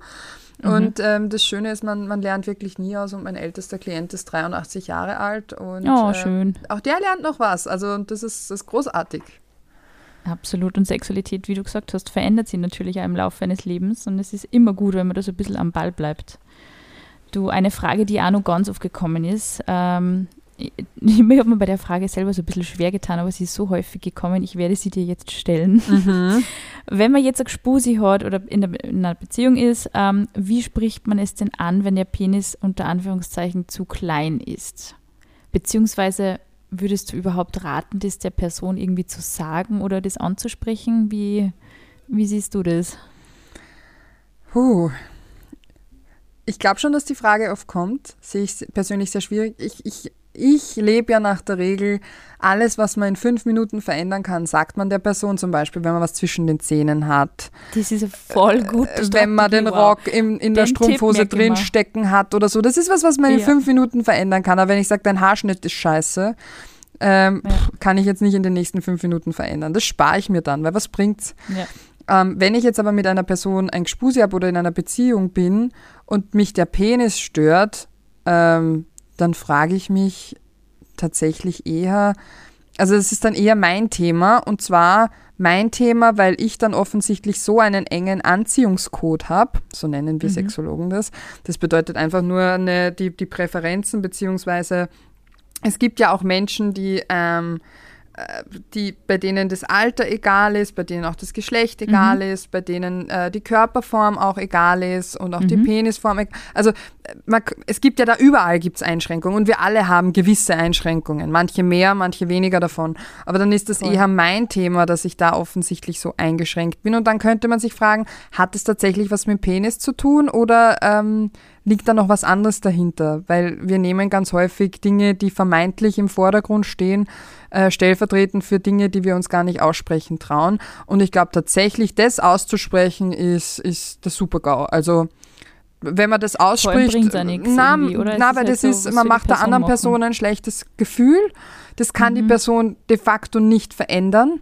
Mhm. Und ähm, das Schöne ist, man, man lernt wirklich nie aus und mein ältester Klient ist 83 Jahre alt und oh, ähm, auch der lernt noch was. Also das ist, das ist großartig. Absolut. Und Sexualität, wie du gesagt hast, verändert sich natürlich auch im Laufe eines Lebens und es ist immer gut, wenn man da so ein bisschen am Ball bleibt. Du, eine Frage, die auch noch ganz oft gekommen ist, ähm, ich, ich habe mir bei der Frage selber so ein bisschen schwer getan, aber sie ist so häufig gekommen, ich werde sie dir jetzt stellen. Mhm. Wenn man jetzt eine Spusi hat oder in, der, in einer Beziehung ist, ähm, wie spricht man es denn an, wenn der Penis unter Anführungszeichen zu klein ist? Beziehungsweise würdest du überhaupt raten, das der Person irgendwie zu sagen oder das anzusprechen? Wie, wie siehst du das? Puh. Ich glaube schon, dass die Frage oft kommt. Sehe ich persönlich sehr schwierig. Ich, ich ich lebe ja nach der Regel, alles, was man in fünf Minuten verändern kann, sagt man der Person zum Beispiel, wenn man was zwischen den Zähnen hat. Das ist voll gut. Äh, wenn man den Rock im, in den der Strumpfhose drin stecken hat oder so. Das ist was, was man in ja. fünf Minuten verändern kann. Aber wenn ich sage, dein Haarschnitt ist scheiße, ähm, ja. kann ich jetzt nicht in den nächsten fünf Minuten verändern. Das spare ich mir dann, weil was bringt's? Ja. Ähm, wenn ich jetzt aber mit einer Person ein Gespusi habe oder in einer Beziehung bin und mich der Penis stört, ähm, dann frage ich mich tatsächlich eher, also es ist dann eher mein Thema und zwar mein Thema, weil ich dann offensichtlich so einen engen Anziehungscode habe, so nennen wir mhm. Sexologen das. Das bedeutet einfach nur eine, die, die Präferenzen, beziehungsweise es gibt ja auch Menschen, die ähm, die, bei denen das Alter egal ist, bei denen auch das Geschlecht egal mhm. ist, bei denen äh, die Körperform auch egal ist und auch mhm. die Penisform. Also man, es gibt ja da überall gibt's Einschränkungen und wir alle haben gewisse Einschränkungen, manche mehr, manche weniger davon. Aber dann ist das Voll. eher mein Thema, dass ich da offensichtlich so eingeschränkt bin. Und dann könnte man sich fragen, hat es tatsächlich was mit Penis zu tun oder ähm, liegt da noch was anderes dahinter? Weil wir nehmen ganz häufig Dinge, die vermeintlich im Vordergrund stehen, äh, stellvertretend für Dinge, die wir uns gar nicht aussprechen trauen. Und ich glaube tatsächlich, das auszusprechen ist, ist der Super-GAU. Also wenn man das ausspricht, na, na weil das halt ist, man macht der anderen machen. Person ein schlechtes Gefühl. Das kann mhm. die Person de facto nicht verändern.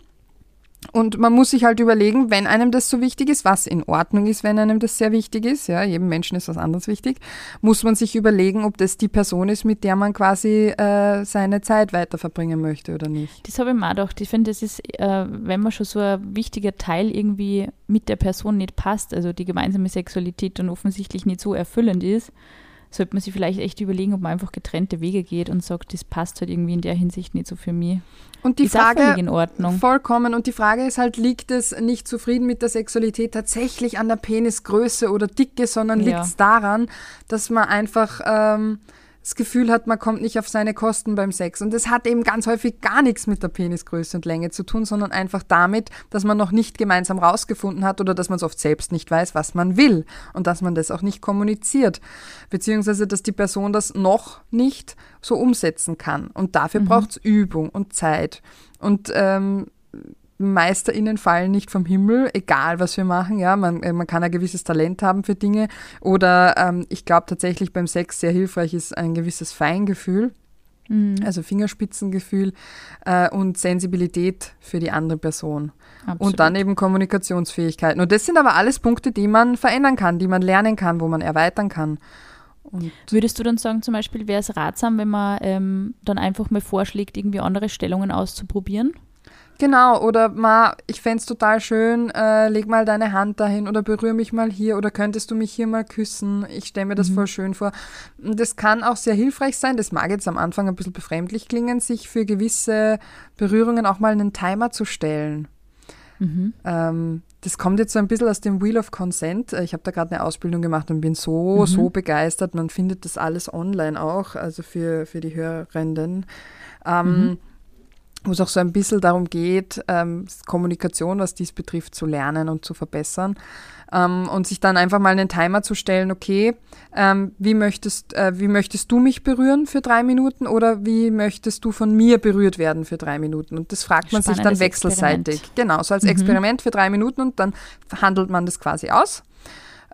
Und man muss sich halt überlegen, wenn einem das so wichtig ist, was in Ordnung ist, wenn einem das sehr wichtig ist, ja, jedem Menschen ist was anderes wichtig, muss man sich überlegen, ob das die Person ist, mit der man quasi äh, seine Zeit weiter verbringen möchte oder nicht. Das habe ich mir auch gedacht. Ich finde, das ist, äh, wenn man schon so ein wichtiger Teil irgendwie mit der Person nicht passt, also die gemeinsame Sexualität dann offensichtlich nicht so erfüllend ist, sollte man sich vielleicht echt überlegen, ob man einfach getrennte Wege geht und sagt, das passt halt irgendwie in der Hinsicht nicht so für mich. Und die ist Frage in Ordnung. vollkommen. Und die Frage ist halt, liegt es nicht zufrieden mit der Sexualität tatsächlich an der Penisgröße oder Dicke, sondern ja. liegt es daran, dass man einfach ähm, das Gefühl hat, man kommt nicht auf seine Kosten beim Sex. Und das hat eben ganz häufig gar nichts mit der Penisgröße und Länge zu tun, sondern einfach damit, dass man noch nicht gemeinsam rausgefunden hat oder dass man es oft selbst nicht weiß, was man will und dass man das auch nicht kommuniziert. Beziehungsweise, dass die Person das noch nicht so umsetzen kann. Und dafür mhm. braucht es Übung und Zeit. Und ähm, MeisterInnen fallen nicht vom Himmel, egal was wir machen. Ja, man, äh, man kann ein gewisses Talent haben für Dinge. Oder ähm, ich glaube tatsächlich beim Sex sehr hilfreich ist ein gewisses Feingefühl. Mhm. Also Fingerspitzengefühl äh, und Sensibilität für die andere Person. Absolut. Und dann eben Kommunikationsfähigkeiten. Und das sind aber alles Punkte, die man verändern kann, die man lernen kann, wo man erweitern kann. Und Würdest du dann sagen, zum Beispiel wäre es ratsam, wenn man ähm, dann einfach mal vorschlägt, irgendwie andere Stellungen auszuprobieren? Genau, oder ma, ich fände es total schön, äh, leg mal deine Hand dahin oder berühre mich mal hier oder könntest du mich hier mal küssen? Ich stelle mir das mhm. voll schön vor. Das kann auch sehr hilfreich sein, das mag jetzt am Anfang ein bisschen befremdlich klingen, sich für gewisse Berührungen auch mal einen Timer zu stellen. Mhm. Ähm, das kommt jetzt so ein bisschen aus dem Wheel of Consent. Ich habe da gerade eine Ausbildung gemacht und bin so, mhm. so begeistert. Man findet das alles online auch, also für, für die Hörenden. Ähm, mhm wo es auch so ein bisschen darum geht, ähm, Kommunikation, was dies betrifft, zu lernen und zu verbessern. Ähm, und sich dann einfach mal einen Timer zu stellen, okay, ähm, wie, möchtest, äh, wie möchtest du mich berühren für drei Minuten oder wie möchtest du von mir berührt werden für drei Minuten? Und das fragt man sich dann wechselseitig. Experiment. Genau, so als mhm. Experiment für drei Minuten und dann handelt man das quasi aus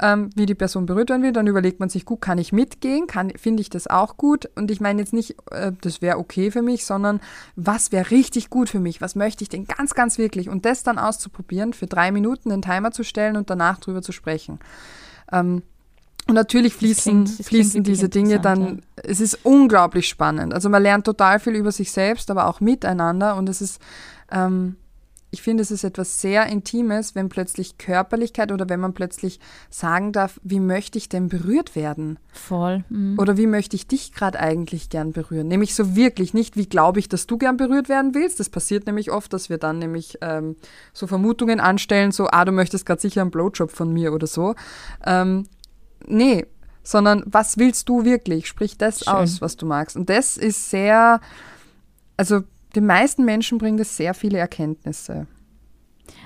ähm, wie die Person berührt werden will. Dann überlegt man sich, gut, kann ich mitgehen? Finde ich das auch gut? Und ich meine jetzt nicht, äh, das wäre okay für mich, sondern was wäre richtig gut für mich? Was möchte ich denn ganz, ganz wirklich? Und das dann auszuprobieren, für drei Minuten den Timer zu stellen und danach drüber zu sprechen. Ähm, und natürlich fließen, das klingt, das fließen diese Dinge dann, ja. es ist unglaublich spannend. Also man lernt total viel über sich selbst, aber auch miteinander und es ist, ähm, ich finde, es ist etwas sehr Intimes, wenn plötzlich Körperlichkeit oder wenn man plötzlich sagen darf, wie möchte ich denn berührt werden? Voll. Mhm. Oder wie möchte ich dich gerade eigentlich gern berühren? Nämlich so wirklich, nicht wie glaube ich, dass du gern berührt werden willst. Das passiert nämlich oft, dass wir dann nämlich ähm, so Vermutungen anstellen, so, ah, du möchtest gerade sicher einen Blowjob von mir oder so. Ähm, nee, sondern was willst du wirklich? Sprich das Schön. aus, was du magst. Und das ist sehr, also den meisten Menschen bringt es sehr viele Erkenntnisse.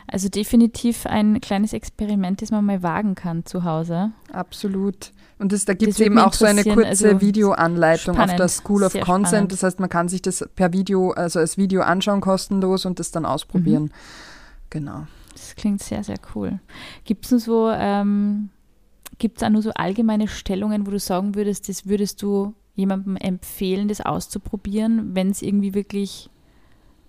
Also definitiv ein kleines Experiment, das man mal wagen kann zu Hause. Absolut. Und das, da gibt es eben auch so eine kurze also Videoanleitung spannend, auf der School of Consent. Spannend. Das heißt, man kann sich das per Video, also als Video anschauen, kostenlos und das dann ausprobieren. Mhm. Genau. Das klingt sehr, sehr cool. Gibt es nur so, ähm, gibt es auch nur so allgemeine Stellungen, wo du sagen würdest, das würdest du jemandem empfehlen, das auszuprobieren, wenn es irgendwie wirklich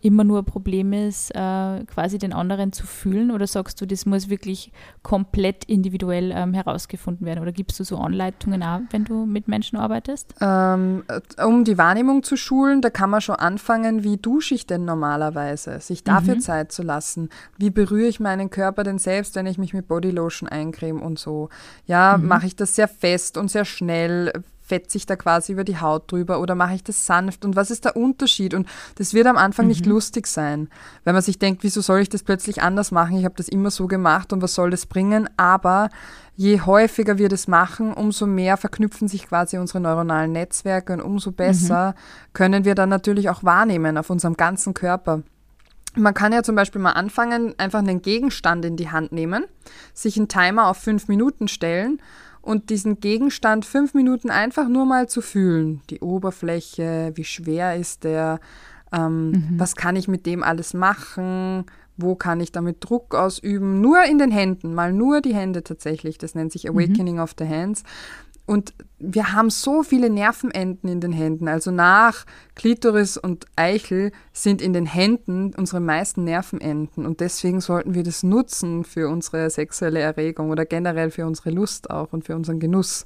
immer nur ein Problem ist, äh, quasi den anderen zu fühlen? Oder sagst du, das muss wirklich komplett individuell ähm, herausgefunden werden? Oder gibst du so Anleitungen auch, wenn du mit Menschen arbeitest? Ähm, um die Wahrnehmung zu schulen, da kann man schon anfangen, wie dusche ich denn normalerweise? Sich dafür mhm. Zeit zu lassen. Wie berühre ich meinen Körper denn selbst, wenn ich mich mit Bodylotion eincreme und so? Ja, mhm. mache ich das sehr fest und sehr schnell? Fetze ich da quasi über die Haut drüber oder mache ich das sanft und was ist der Unterschied? Und das wird am Anfang mhm. nicht lustig sein, weil man sich denkt, wieso soll ich das plötzlich anders machen? Ich habe das immer so gemacht und was soll das bringen? Aber je häufiger wir das machen, umso mehr verknüpfen sich quasi unsere neuronalen Netzwerke und umso besser mhm. können wir dann natürlich auch wahrnehmen auf unserem ganzen Körper. Man kann ja zum Beispiel mal anfangen, einfach einen Gegenstand in die Hand nehmen, sich einen Timer auf fünf Minuten stellen und diesen Gegenstand fünf Minuten einfach nur mal zu fühlen. Die Oberfläche, wie schwer ist der, ähm, mhm. was kann ich mit dem alles machen, wo kann ich damit Druck ausüben. Nur in den Händen, mal nur die Hände tatsächlich. Das nennt sich mhm. Awakening mhm. of the Hands. Und wir haben so viele Nervenenden in den Händen. Also nach Klitoris und Eichel sind in den Händen unsere meisten Nervenenden. Und deswegen sollten wir das nutzen für unsere sexuelle Erregung oder generell für unsere Lust auch und für unseren Genuss.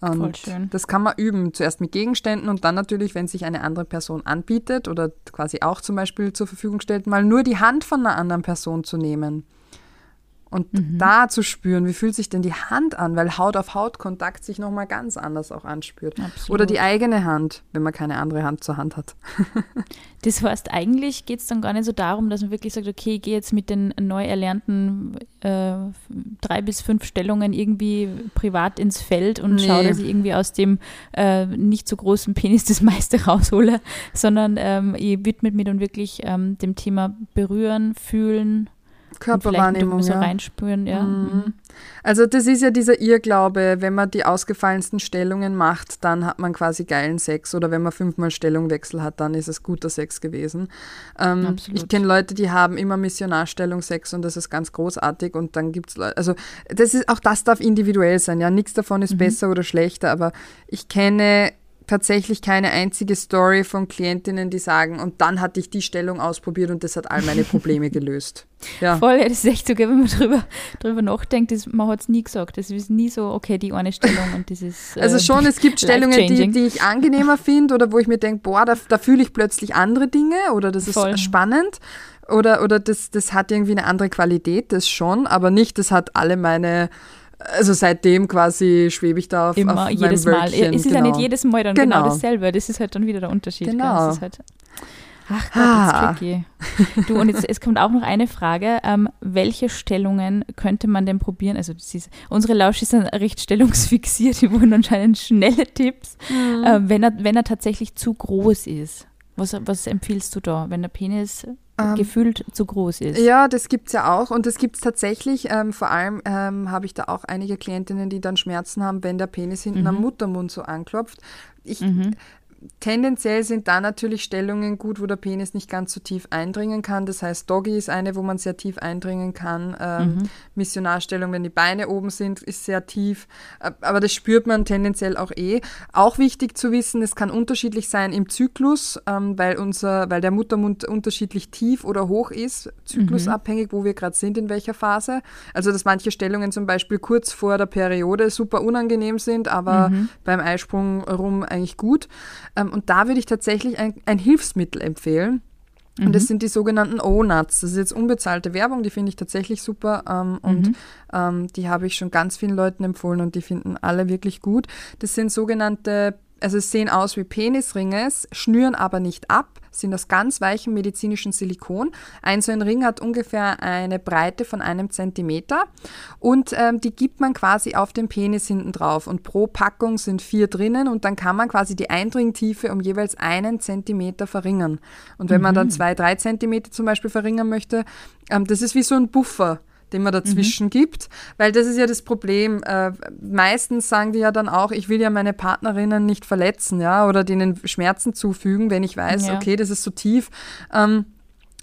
Und Voll schön. das kann man üben. Zuerst mit Gegenständen und dann natürlich, wenn sich eine andere Person anbietet oder quasi auch zum Beispiel zur Verfügung stellt, mal nur die Hand von einer anderen Person zu nehmen. Und mhm. da zu spüren, wie fühlt sich denn die Hand an, weil Haut auf Haut Kontakt sich nochmal ganz anders auch anspürt. Absolut. Oder die eigene Hand, wenn man keine andere Hand zur Hand hat. das heißt, eigentlich geht es dann gar nicht so darum, dass man wirklich sagt, okay, ich gehe jetzt mit den neu erlernten äh, drei bis fünf Stellungen irgendwie privat ins Feld und nee. schaue, dass ich irgendwie aus dem äh, nicht so großen Penis das meiste raushole, sondern ähm, ich widme mich dann wirklich ähm, dem Thema berühren, fühlen, Körperwahrnehmung. So ja. reinspüren, ja. Mhm. mhm. Also das ist ja dieser Irrglaube, wenn man die ausgefallensten Stellungen macht, dann hat man quasi geilen Sex oder wenn man fünfmal Stellungwechsel hat, dann ist es guter Sex gewesen. Ähm, ich kenne Leute, die haben immer Missionarstellung Sex und das ist ganz großartig und dann gibt es Leute, also das ist, auch das darf individuell sein, ja, nichts davon ist mhm. besser oder schlechter, aber ich kenne tatsächlich keine einzige Story von Klientinnen, die sagen, und dann hatte ich die Stellung ausprobiert und das hat all meine Probleme gelöst. Ja. Voll, das ist echt so, wenn man drüber, drüber nachdenkt, das, man hat es nie gesagt. Das ist nie so, okay, die eine Stellung und das ist. Äh, also schon, es gibt Stellungen, die, die ich angenehmer finde oder wo ich mir denke, boah, da, da fühle ich plötzlich andere Dinge oder das ist Voll. spannend. Oder, oder das, das hat irgendwie eine andere Qualität, das schon, aber nicht, das hat alle meine also seitdem quasi schwebe ich da auf, Immer, auf jedes Mal. Es ist genau. ja nicht jedes Mal dann genau. genau. dasselbe. Das ist halt dann wieder der Unterschied. Genau. Halt, ach Gott, ah. ist tricky. Du, und jetzt, es kommt auch noch eine Frage. Ähm, welche Stellungen könnte man denn probieren? Also ist, unsere Lausch ist dann recht stellungsfixiert. Die wollen anscheinend schnelle Tipps. Mhm. Äh, wenn, er, wenn er tatsächlich zu groß ist. Was, was empfiehlst du da, wenn der Penis ähm, gefühlt zu groß ist. Ja, das gibt es ja auch und das gibt es tatsächlich. Ähm, vor allem ähm, habe ich da auch einige Klientinnen, die dann Schmerzen haben, wenn der Penis hinten mhm. am Muttermund so anklopft. Ich, mhm tendenziell sind da natürlich Stellungen gut, wo der Penis nicht ganz so tief eindringen kann. Das heißt, Doggy ist eine, wo man sehr tief eindringen kann. Ähm, mhm. Missionarstellung, wenn die Beine oben sind, ist sehr tief. Äh, aber das spürt man tendenziell auch eh. Auch wichtig zu wissen, es kann unterschiedlich sein im Zyklus, ähm, weil, unser, weil der Muttermund unterschiedlich tief oder hoch ist, zyklusabhängig, mhm. wo wir gerade sind, in welcher Phase. Also, dass manche Stellungen zum Beispiel kurz vor der Periode super unangenehm sind, aber mhm. beim Eisprung rum eigentlich gut. Ähm, und da würde ich tatsächlich ein, ein Hilfsmittel empfehlen. Und das mhm. sind die sogenannten O-Nuts. Das ist jetzt unbezahlte Werbung, die finde ich tatsächlich super. Ähm, und mhm. ähm, die habe ich schon ganz vielen Leuten empfohlen und die finden alle wirklich gut. Das sind sogenannte also es sehen aus wie Penisringe, schnüren aber nicht ab, sind aus ganz weichem medizinischen Silikon. Ein so ein Ring hat ungefähr eine Breite von einem Zentimeter und ähm, die gibt man quasi auf den Penis hinten drauf. Und pro Packung sind vier drinnen und dann kann man quasi die Eindringtiefe um jeweils einen Zentimeter verringern. Und wenn mhm. man dann mhm. zwei, drei Zentimeter zum Beispiel verringern möchte, ähm, das ist wie so ein Buffer den man dazwischen mhm. gibt, weil das ist ja das Problem. Äh, meistens sagen die ja dann auch, ich will ja meine Partnerinnen nicht verletzen, ja, oder denen Schmerzen zufügen, wenn ich weiß, ja. okay, das ist so tief. Ähm,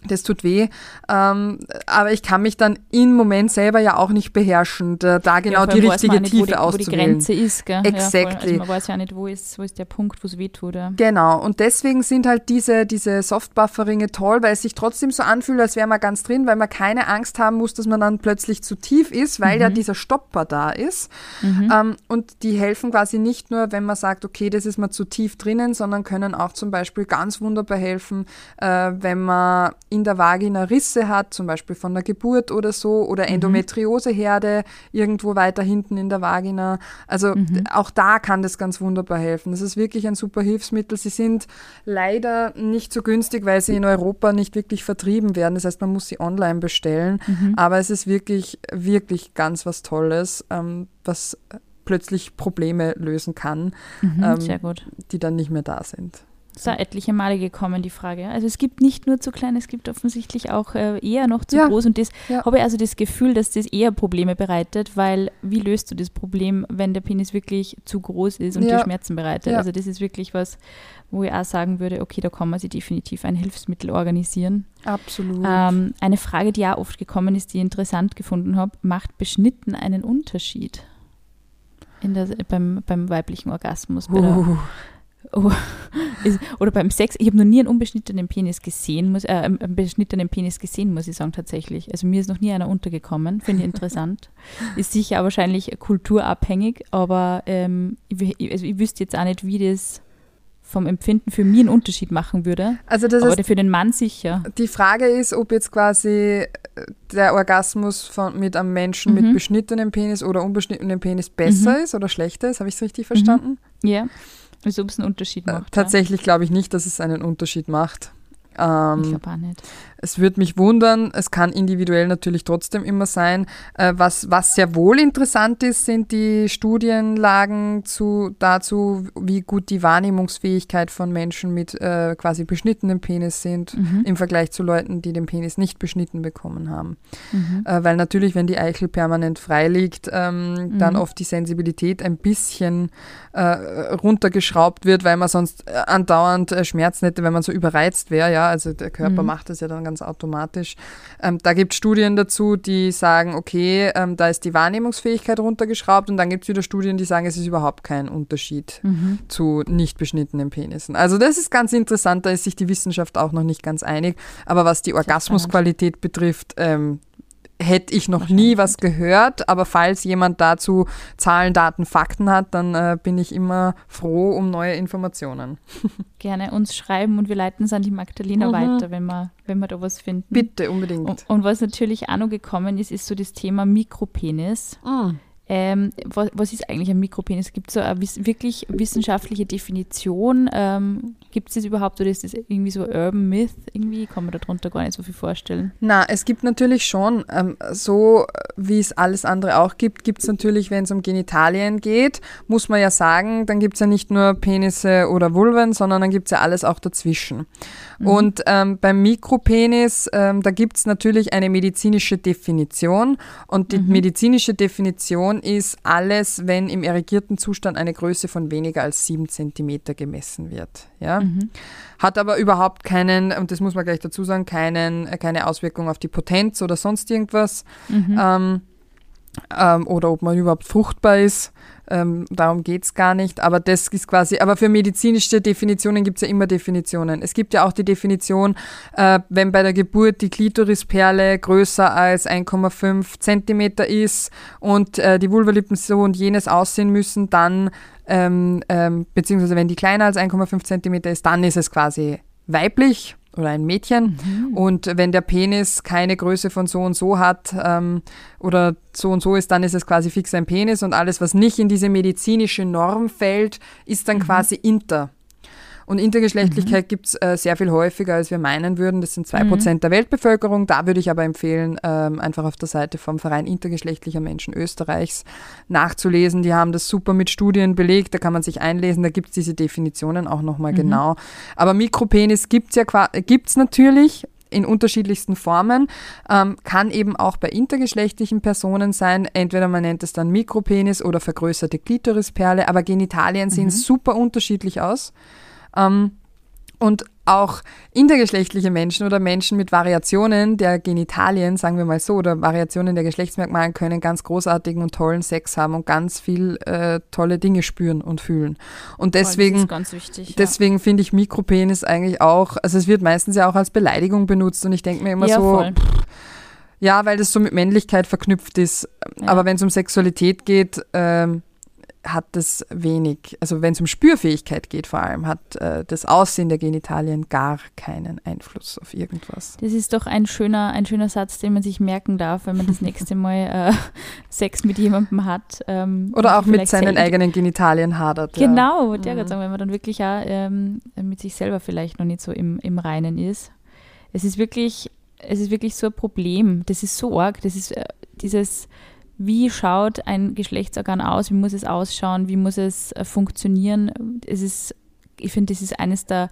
das tut weh. Ähm, aber ich kann mich dann im Moment selber ja auch nicht beherrschen, da, da genau ja, die richtige nicht, Tiefe die, wo die Grenze ist. Gell? Exactly. Ja, also man weiß ja nicht, wo ist, wo ist der Punkt, wo es weh tut. Ja. Genau. Und deswegen sind halt diese, diese Softbuffer-Ringe toll, weil es sich trotzdem so anfühlt, als wäre man ganz drin, weil man keine Angst haben muss, dass man dann plötzlich zu tief ist, weil mhm. ja dieser Stopper da ist. Mhm. Ähm, und die helfen quasi nicht nur, wenn man sagt, okay, das ist mal zu tief drinnen, sondern können auch zum Beispiel ganz wunderbar helfen, äh, wenn man in der Vagina Risse hat, zum Beispiel von der Geburt oder so, oder mhm. Endometrioseherde irgendwo weiter hinten in der Vagina. Also mhm. auch da kann das ganz wunderbar helfen. Das ist wirklich ein super Hilfsmittel. Sie sind leider nicht so günstig, weil sie in Europa nicht wirklich vertrieben werden. Das heißt, man muss sie online bestellen. Mhm. Aber es ist wirklich, wirklich ganz was Tolles, ähm, was plötzlich Probleme lösen kann, mhm, ähm, die dann nicht mehr da sind. Es ist da etliche Male gekommen, die Frage. Also es gibt nicht nur zu klein, es gibt offensichtlich auch äh, eher noch zu ja. groß. Und das ja. habe ich also das Gefühl, dass das eher Probleme bereitet, weil wie löst du das Problem, wenn der Penis wirklich zu groß ist und ja. dir Schmerzen bereitet? Also das ist wirklich was, wo ich auch sagen würde, okay, da kann man sich definitiv ein Hilfsmittel organisieren. Absolut. Ähm, eine Frage, die auch oft gekommen ist, die ich interessant gefunden habe, macht Beschnitten einen Unterschied? In der, beim, beim weiblichen Orgasmus, bei uh. Oh, ist, oder beim Sex, ich habe noch nie einen unbeschnittenen Penis gesehen, muss, äh, einen beschnittenen Penis gesehen, muss ich sagen, tatsächlich. Also mir ist noch nie einer untergekommen, finde ich interessant. ist sicher wahrscheinlich kulturabhängig, aber ähm, ich, also ich wüsste jetzt auch nicht, wie das vom Empfinden für mich einen Unterschied machen würde. Also das aber für den Mann sicher. Die Frage ist, ob jetzt quasi äh, der Orgasmus von, mit einem Menschen mhm. mit beschnittenem Penis oder unbeschnittenem Penis besser mhm. ist oder schlechter ist. Habe ich es richtig verstanden? Mhm. Ja. Wieso ob es einen Unterschied macht. Tatsächlich ja? glaube ich nicht, dass es einen Unterschied macht. Ähm, ich glaube auch nicht. Es würde mich wundern, es kann individuell natürlich trotzdem immer sein. Äh, was, was sehr wohl interessant ist, sind die Studienlagen zu, dazu, wie gut die Wahrnehmungsfähigkeit von Menschen mit äh, quasi beschnittenem Penis sind mhm. im Vergleich zu Leuten, die den Penis nicht beschnitten bekommen haben. Mhm. Äh, weil natürlich, wenn die Eichel permanent frei liegt, ähm, mhm. dann oft die Sensibilität ein bisschen äh, runtergeschraubt wird, weil man sonst äh, andauernd äh, Schmerzen hätte, wenn man so überreizt wäre. Ja, also der Körper mhm. macht das ja dann ganz automatisch. Ähm, da gibt es Studien dazu, die sagen, okay, ähm, da ist die Wahrnehmungsfähigkeit runtergeschraubt und dann gibt es wieder Studien, die sagen, es ist überhaupt kein Unterschied mhm. zu nicht beschnittenen Penissen. Also das ist ganz interessant, da ist sich die Wissenschaft auch noch nicht ganz einig. Aber was die Orgasmusqualität betrifft, ähm, hätte ich noch nie was gehört, aber falls jemand dazu Zahlen, Daten, Fakten hat, dann äh, bin ich immer froh um neue Informationen. Gerne uns schreiben und wir leiten es an die Magdalena mhm. weiter, wenn wir, wenn wir da was finden. Bitte, unbedingt. Und, und was natürlich auch noch gekommen ist, ist so das Thema Mikropenis. Mhm. Ähm, was, was, ist eigentlich ein Mikropenis? Gibt es so eine wiss wirklich wissenschaftliche Definition? Ähm, Gibt es das überhaupt oder ist das irgendwie so Urban Myth? Irgendwie kann man darunter gar nicht so viel vorstellen. Na, es gibt natürlich schon, ähm, so wie es alles andere auch gibt, gibt es natürlich, wenn es um Genitalien geht, muss man ja sagen, dann gibt es ja nicht nur Penisse oder Vulven, sondern dann gibt es ja alles auch dazwischen. Mhm. Und ähm, beim Mikropenis, ähm, da gibt es natürlich eine medizinische Definition und die mhm. medizinische Definition ist alles, wenn im erregierten Zustand eine Größe von weniger als sieben Zentimeter gemessen wird. Ja? Mhm. Hat aber überhaupt keinen, und das muss man gleich dazu sagen, keinen, keine Auswirkung auf die Potenz oder sonst irgendwas. Mhm. Ähm, ähm, oder ob man überhaupt fruchtbar ist. Ähm, darum geht es gar nicht. Aber das ist quasi, aber für medizinische Definitionen gibt es ja immer Definitionen. Es gibt ja auch die Definition, äh, wenn bei der Geburt die Klitorisperle größer als 1,5 Zentimeter ist und äh, die Vulvalippen so und jenes aussehen müssen, dann, ähm, ähm, beziehungsweise wenn die kleiner als 1,5 Zentimeter ist, dann ist es quasi weiblich oder ein Mädchen. Mhm. Und wenn der Penis keine Größe von so und so hat ähm, oder so und so ist, dann ist es quasi fix ein Penis und alles, was nicht in diese medizinische Norm fällt, ist dann mhm. quasi inter. Und Intergeschlechtlichkeit mhm. gibt es äh, sehr viel häufiger, als wir meinen würden. Das sind zwei mhm. Prozent der Weltbevölkerung. Da würde ich aber empfehlen, ähm, einfach auf der Seite vom Verein intergeschlechtlicher Menschen Österreichs nachzulesen. Die haben das super mit Studien belegt. Da kann man sich einlesen. Da gibt es diese Definitionen auch nochmal mhm. genau. Aber Mikropenis gibt es ja gibt's natürlich in unterschiedlichsten Formen, ähm, kann eben auch bei intergeschlechtlichen Personen sein. Entweder man nennt es dann Mikropenis oder vergrößerte Klitorisperle, aber Genitalien sehen mhm. super unterschiedlich aus. Ähm, Und auch intergeschlechtliche Menschen oder Menschen mit Variationen der Genitalien, sagen wir mal so, oder Variationen der Geschlechtsmerkmalen können ganz großartigen und tollen Sex haben und ganz viel äh, tolle Dinge spüren und fühlen. Und deswegen, wichtig, deswegen finde ich Mikropenis eigentlich auch, also es wird meistens ja auch als Beleidigung benutzt und ich denke mir immer ja, so, pff, ja, weil das so mit Männlichkeit verknüpft ist. Ja. Aber wenn es um Sexualität geht, ähm, hat das wenig, also wenn es um Spürfähigkeit geht vor allem, hat äh, das Aussehen der Genitalien gar keinen Einfluss auf irgendwas. Das ist doch ein schöner, ein schöner Satz, den man sich merken darf, wenn man das nächste Mal äh, Sex mit jemandem hat. Ähm, Oder auch mit seinen eigenen Genitalien hadert. Genau, ja. der mhm. sagen, wenn man dann wirklich auch ähm, mit sich selber vielleicht noch nicht so im, im Reinen ist. Es ist wirklich, es ist wirklich so ein Problem. Das ist so arg. Das ist äh, dieses wie schaut ein Geschlechtsorgan aus, wie muss es ausschauen, wie muss es äh, funktionieren. Es ist, ich finde, das ist eines der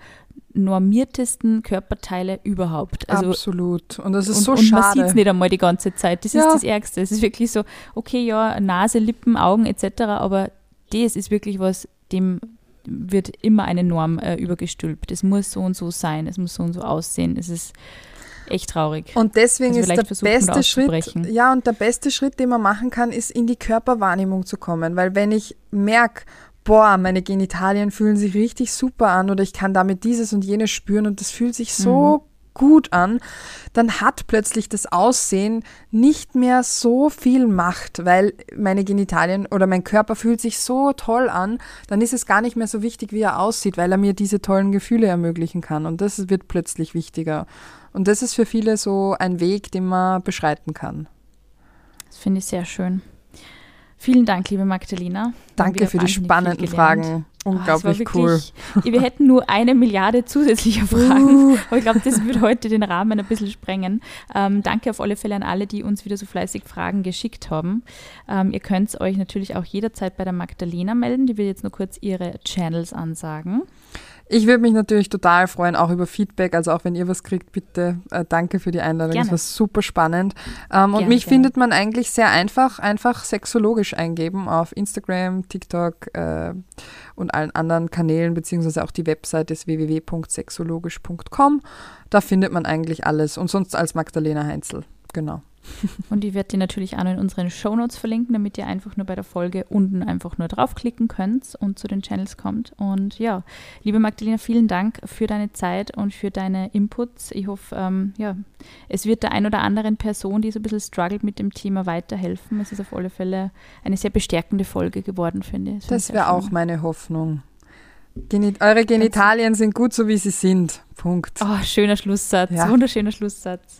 normiertesten Körperteile überhaupt. Also, Absolut. Und das ist und, so und schade. man sieht es nicht einmal die ganze Zeit. Das ja. ist das Ärgste. Es ist wirklich so, okay, ja, Nase, Lippen, Augen etc., aber das ist wirklich was, dem wird immer eine Norm äh, übergestülpt. Es muss so und so sein, es muss so und so aussehen. Es ist echt traurig. Und deswegen ist der beste Schritt, ja, und der beste Schritt, den man machen kann, ist in die Körperwahrnehmung zu kommen. Weil wenn ich merke, boah, meine Genitalien fühlen sich richtig super an oder ich kann damit dieses und jenes spüren und das fühlt sich so mhm. Gut an, dann hat plötzlich das Aussehen nicht mehr so viel Macht, weil meine Genitalien oder mein Körper fühlt sich so toll an, dann ist es gar nicht mehr so wichtig, wie er aussieht, weil er mir diese tollen Gefühle ermöglichen kann und das wird plötzlich wichtiger. Und das ist für viele so ein Weg, den man beschreiten kann. Das finde ich sehr schön. Vielen Dank, liebe Magdalena. Danke für die spannenden Fragen. Unglaublich oh, cool. Wir hätten nur eine Milliarde zusätzlicher Fragen, uh. aber ich glaube, das wird heute den Rahmen ein bisschen sprengen. Ähm, danke auf alle Fälle an alle, die uns wieder so fleißig Fragen geschickt haben. Ähm, ihr könnt euch natürlich auch jederzeit bei der Magdalena melden. Die will jetzt nur kurz ihre Channels ansagen. Ich würde mich natürlich total freuen, auch über Feedback. Also auch wenn ihr was kriegt, bitte äh, danke für die Einladung. Gerne. Das war super spannend. Ähm, und mich gerne. findet man eigentlich sehr einfach, einfach sexologisch eingeben auf Instagram, TikTok äh, und allen anderen Kanälen, beziehungsweise auch die Website ist www.sexologisch.com. Da findet man eigentlich alles. Und sonst als Magdalena Heinzel. Genau. Und ich werde die natürlich auch noch in unseren Shownotes verlinken, damit ihr einfach nur bei der Folge unten einfach nur draufklicken könnt und zu den Channels kommt. Und ja, liebe Magdalena, vielen Dank für deine Zeit und für deine Inputs. Ich hoffe, ähm, ja, es wird der ein oder anderen Person, die so ein bisschen struggelt mit dem Thema, weiterhelfen. Es ist auf alle Fälle eine sehr bestärkende Folge geworden, finde ich. Das, das wäre auch meine Hoffnung. Geni eure Genitalien sind gut so, wie sie sind. Punkt. Oh, schöner Schlusssatz. Ja. Wunderschöner Schlusssatz.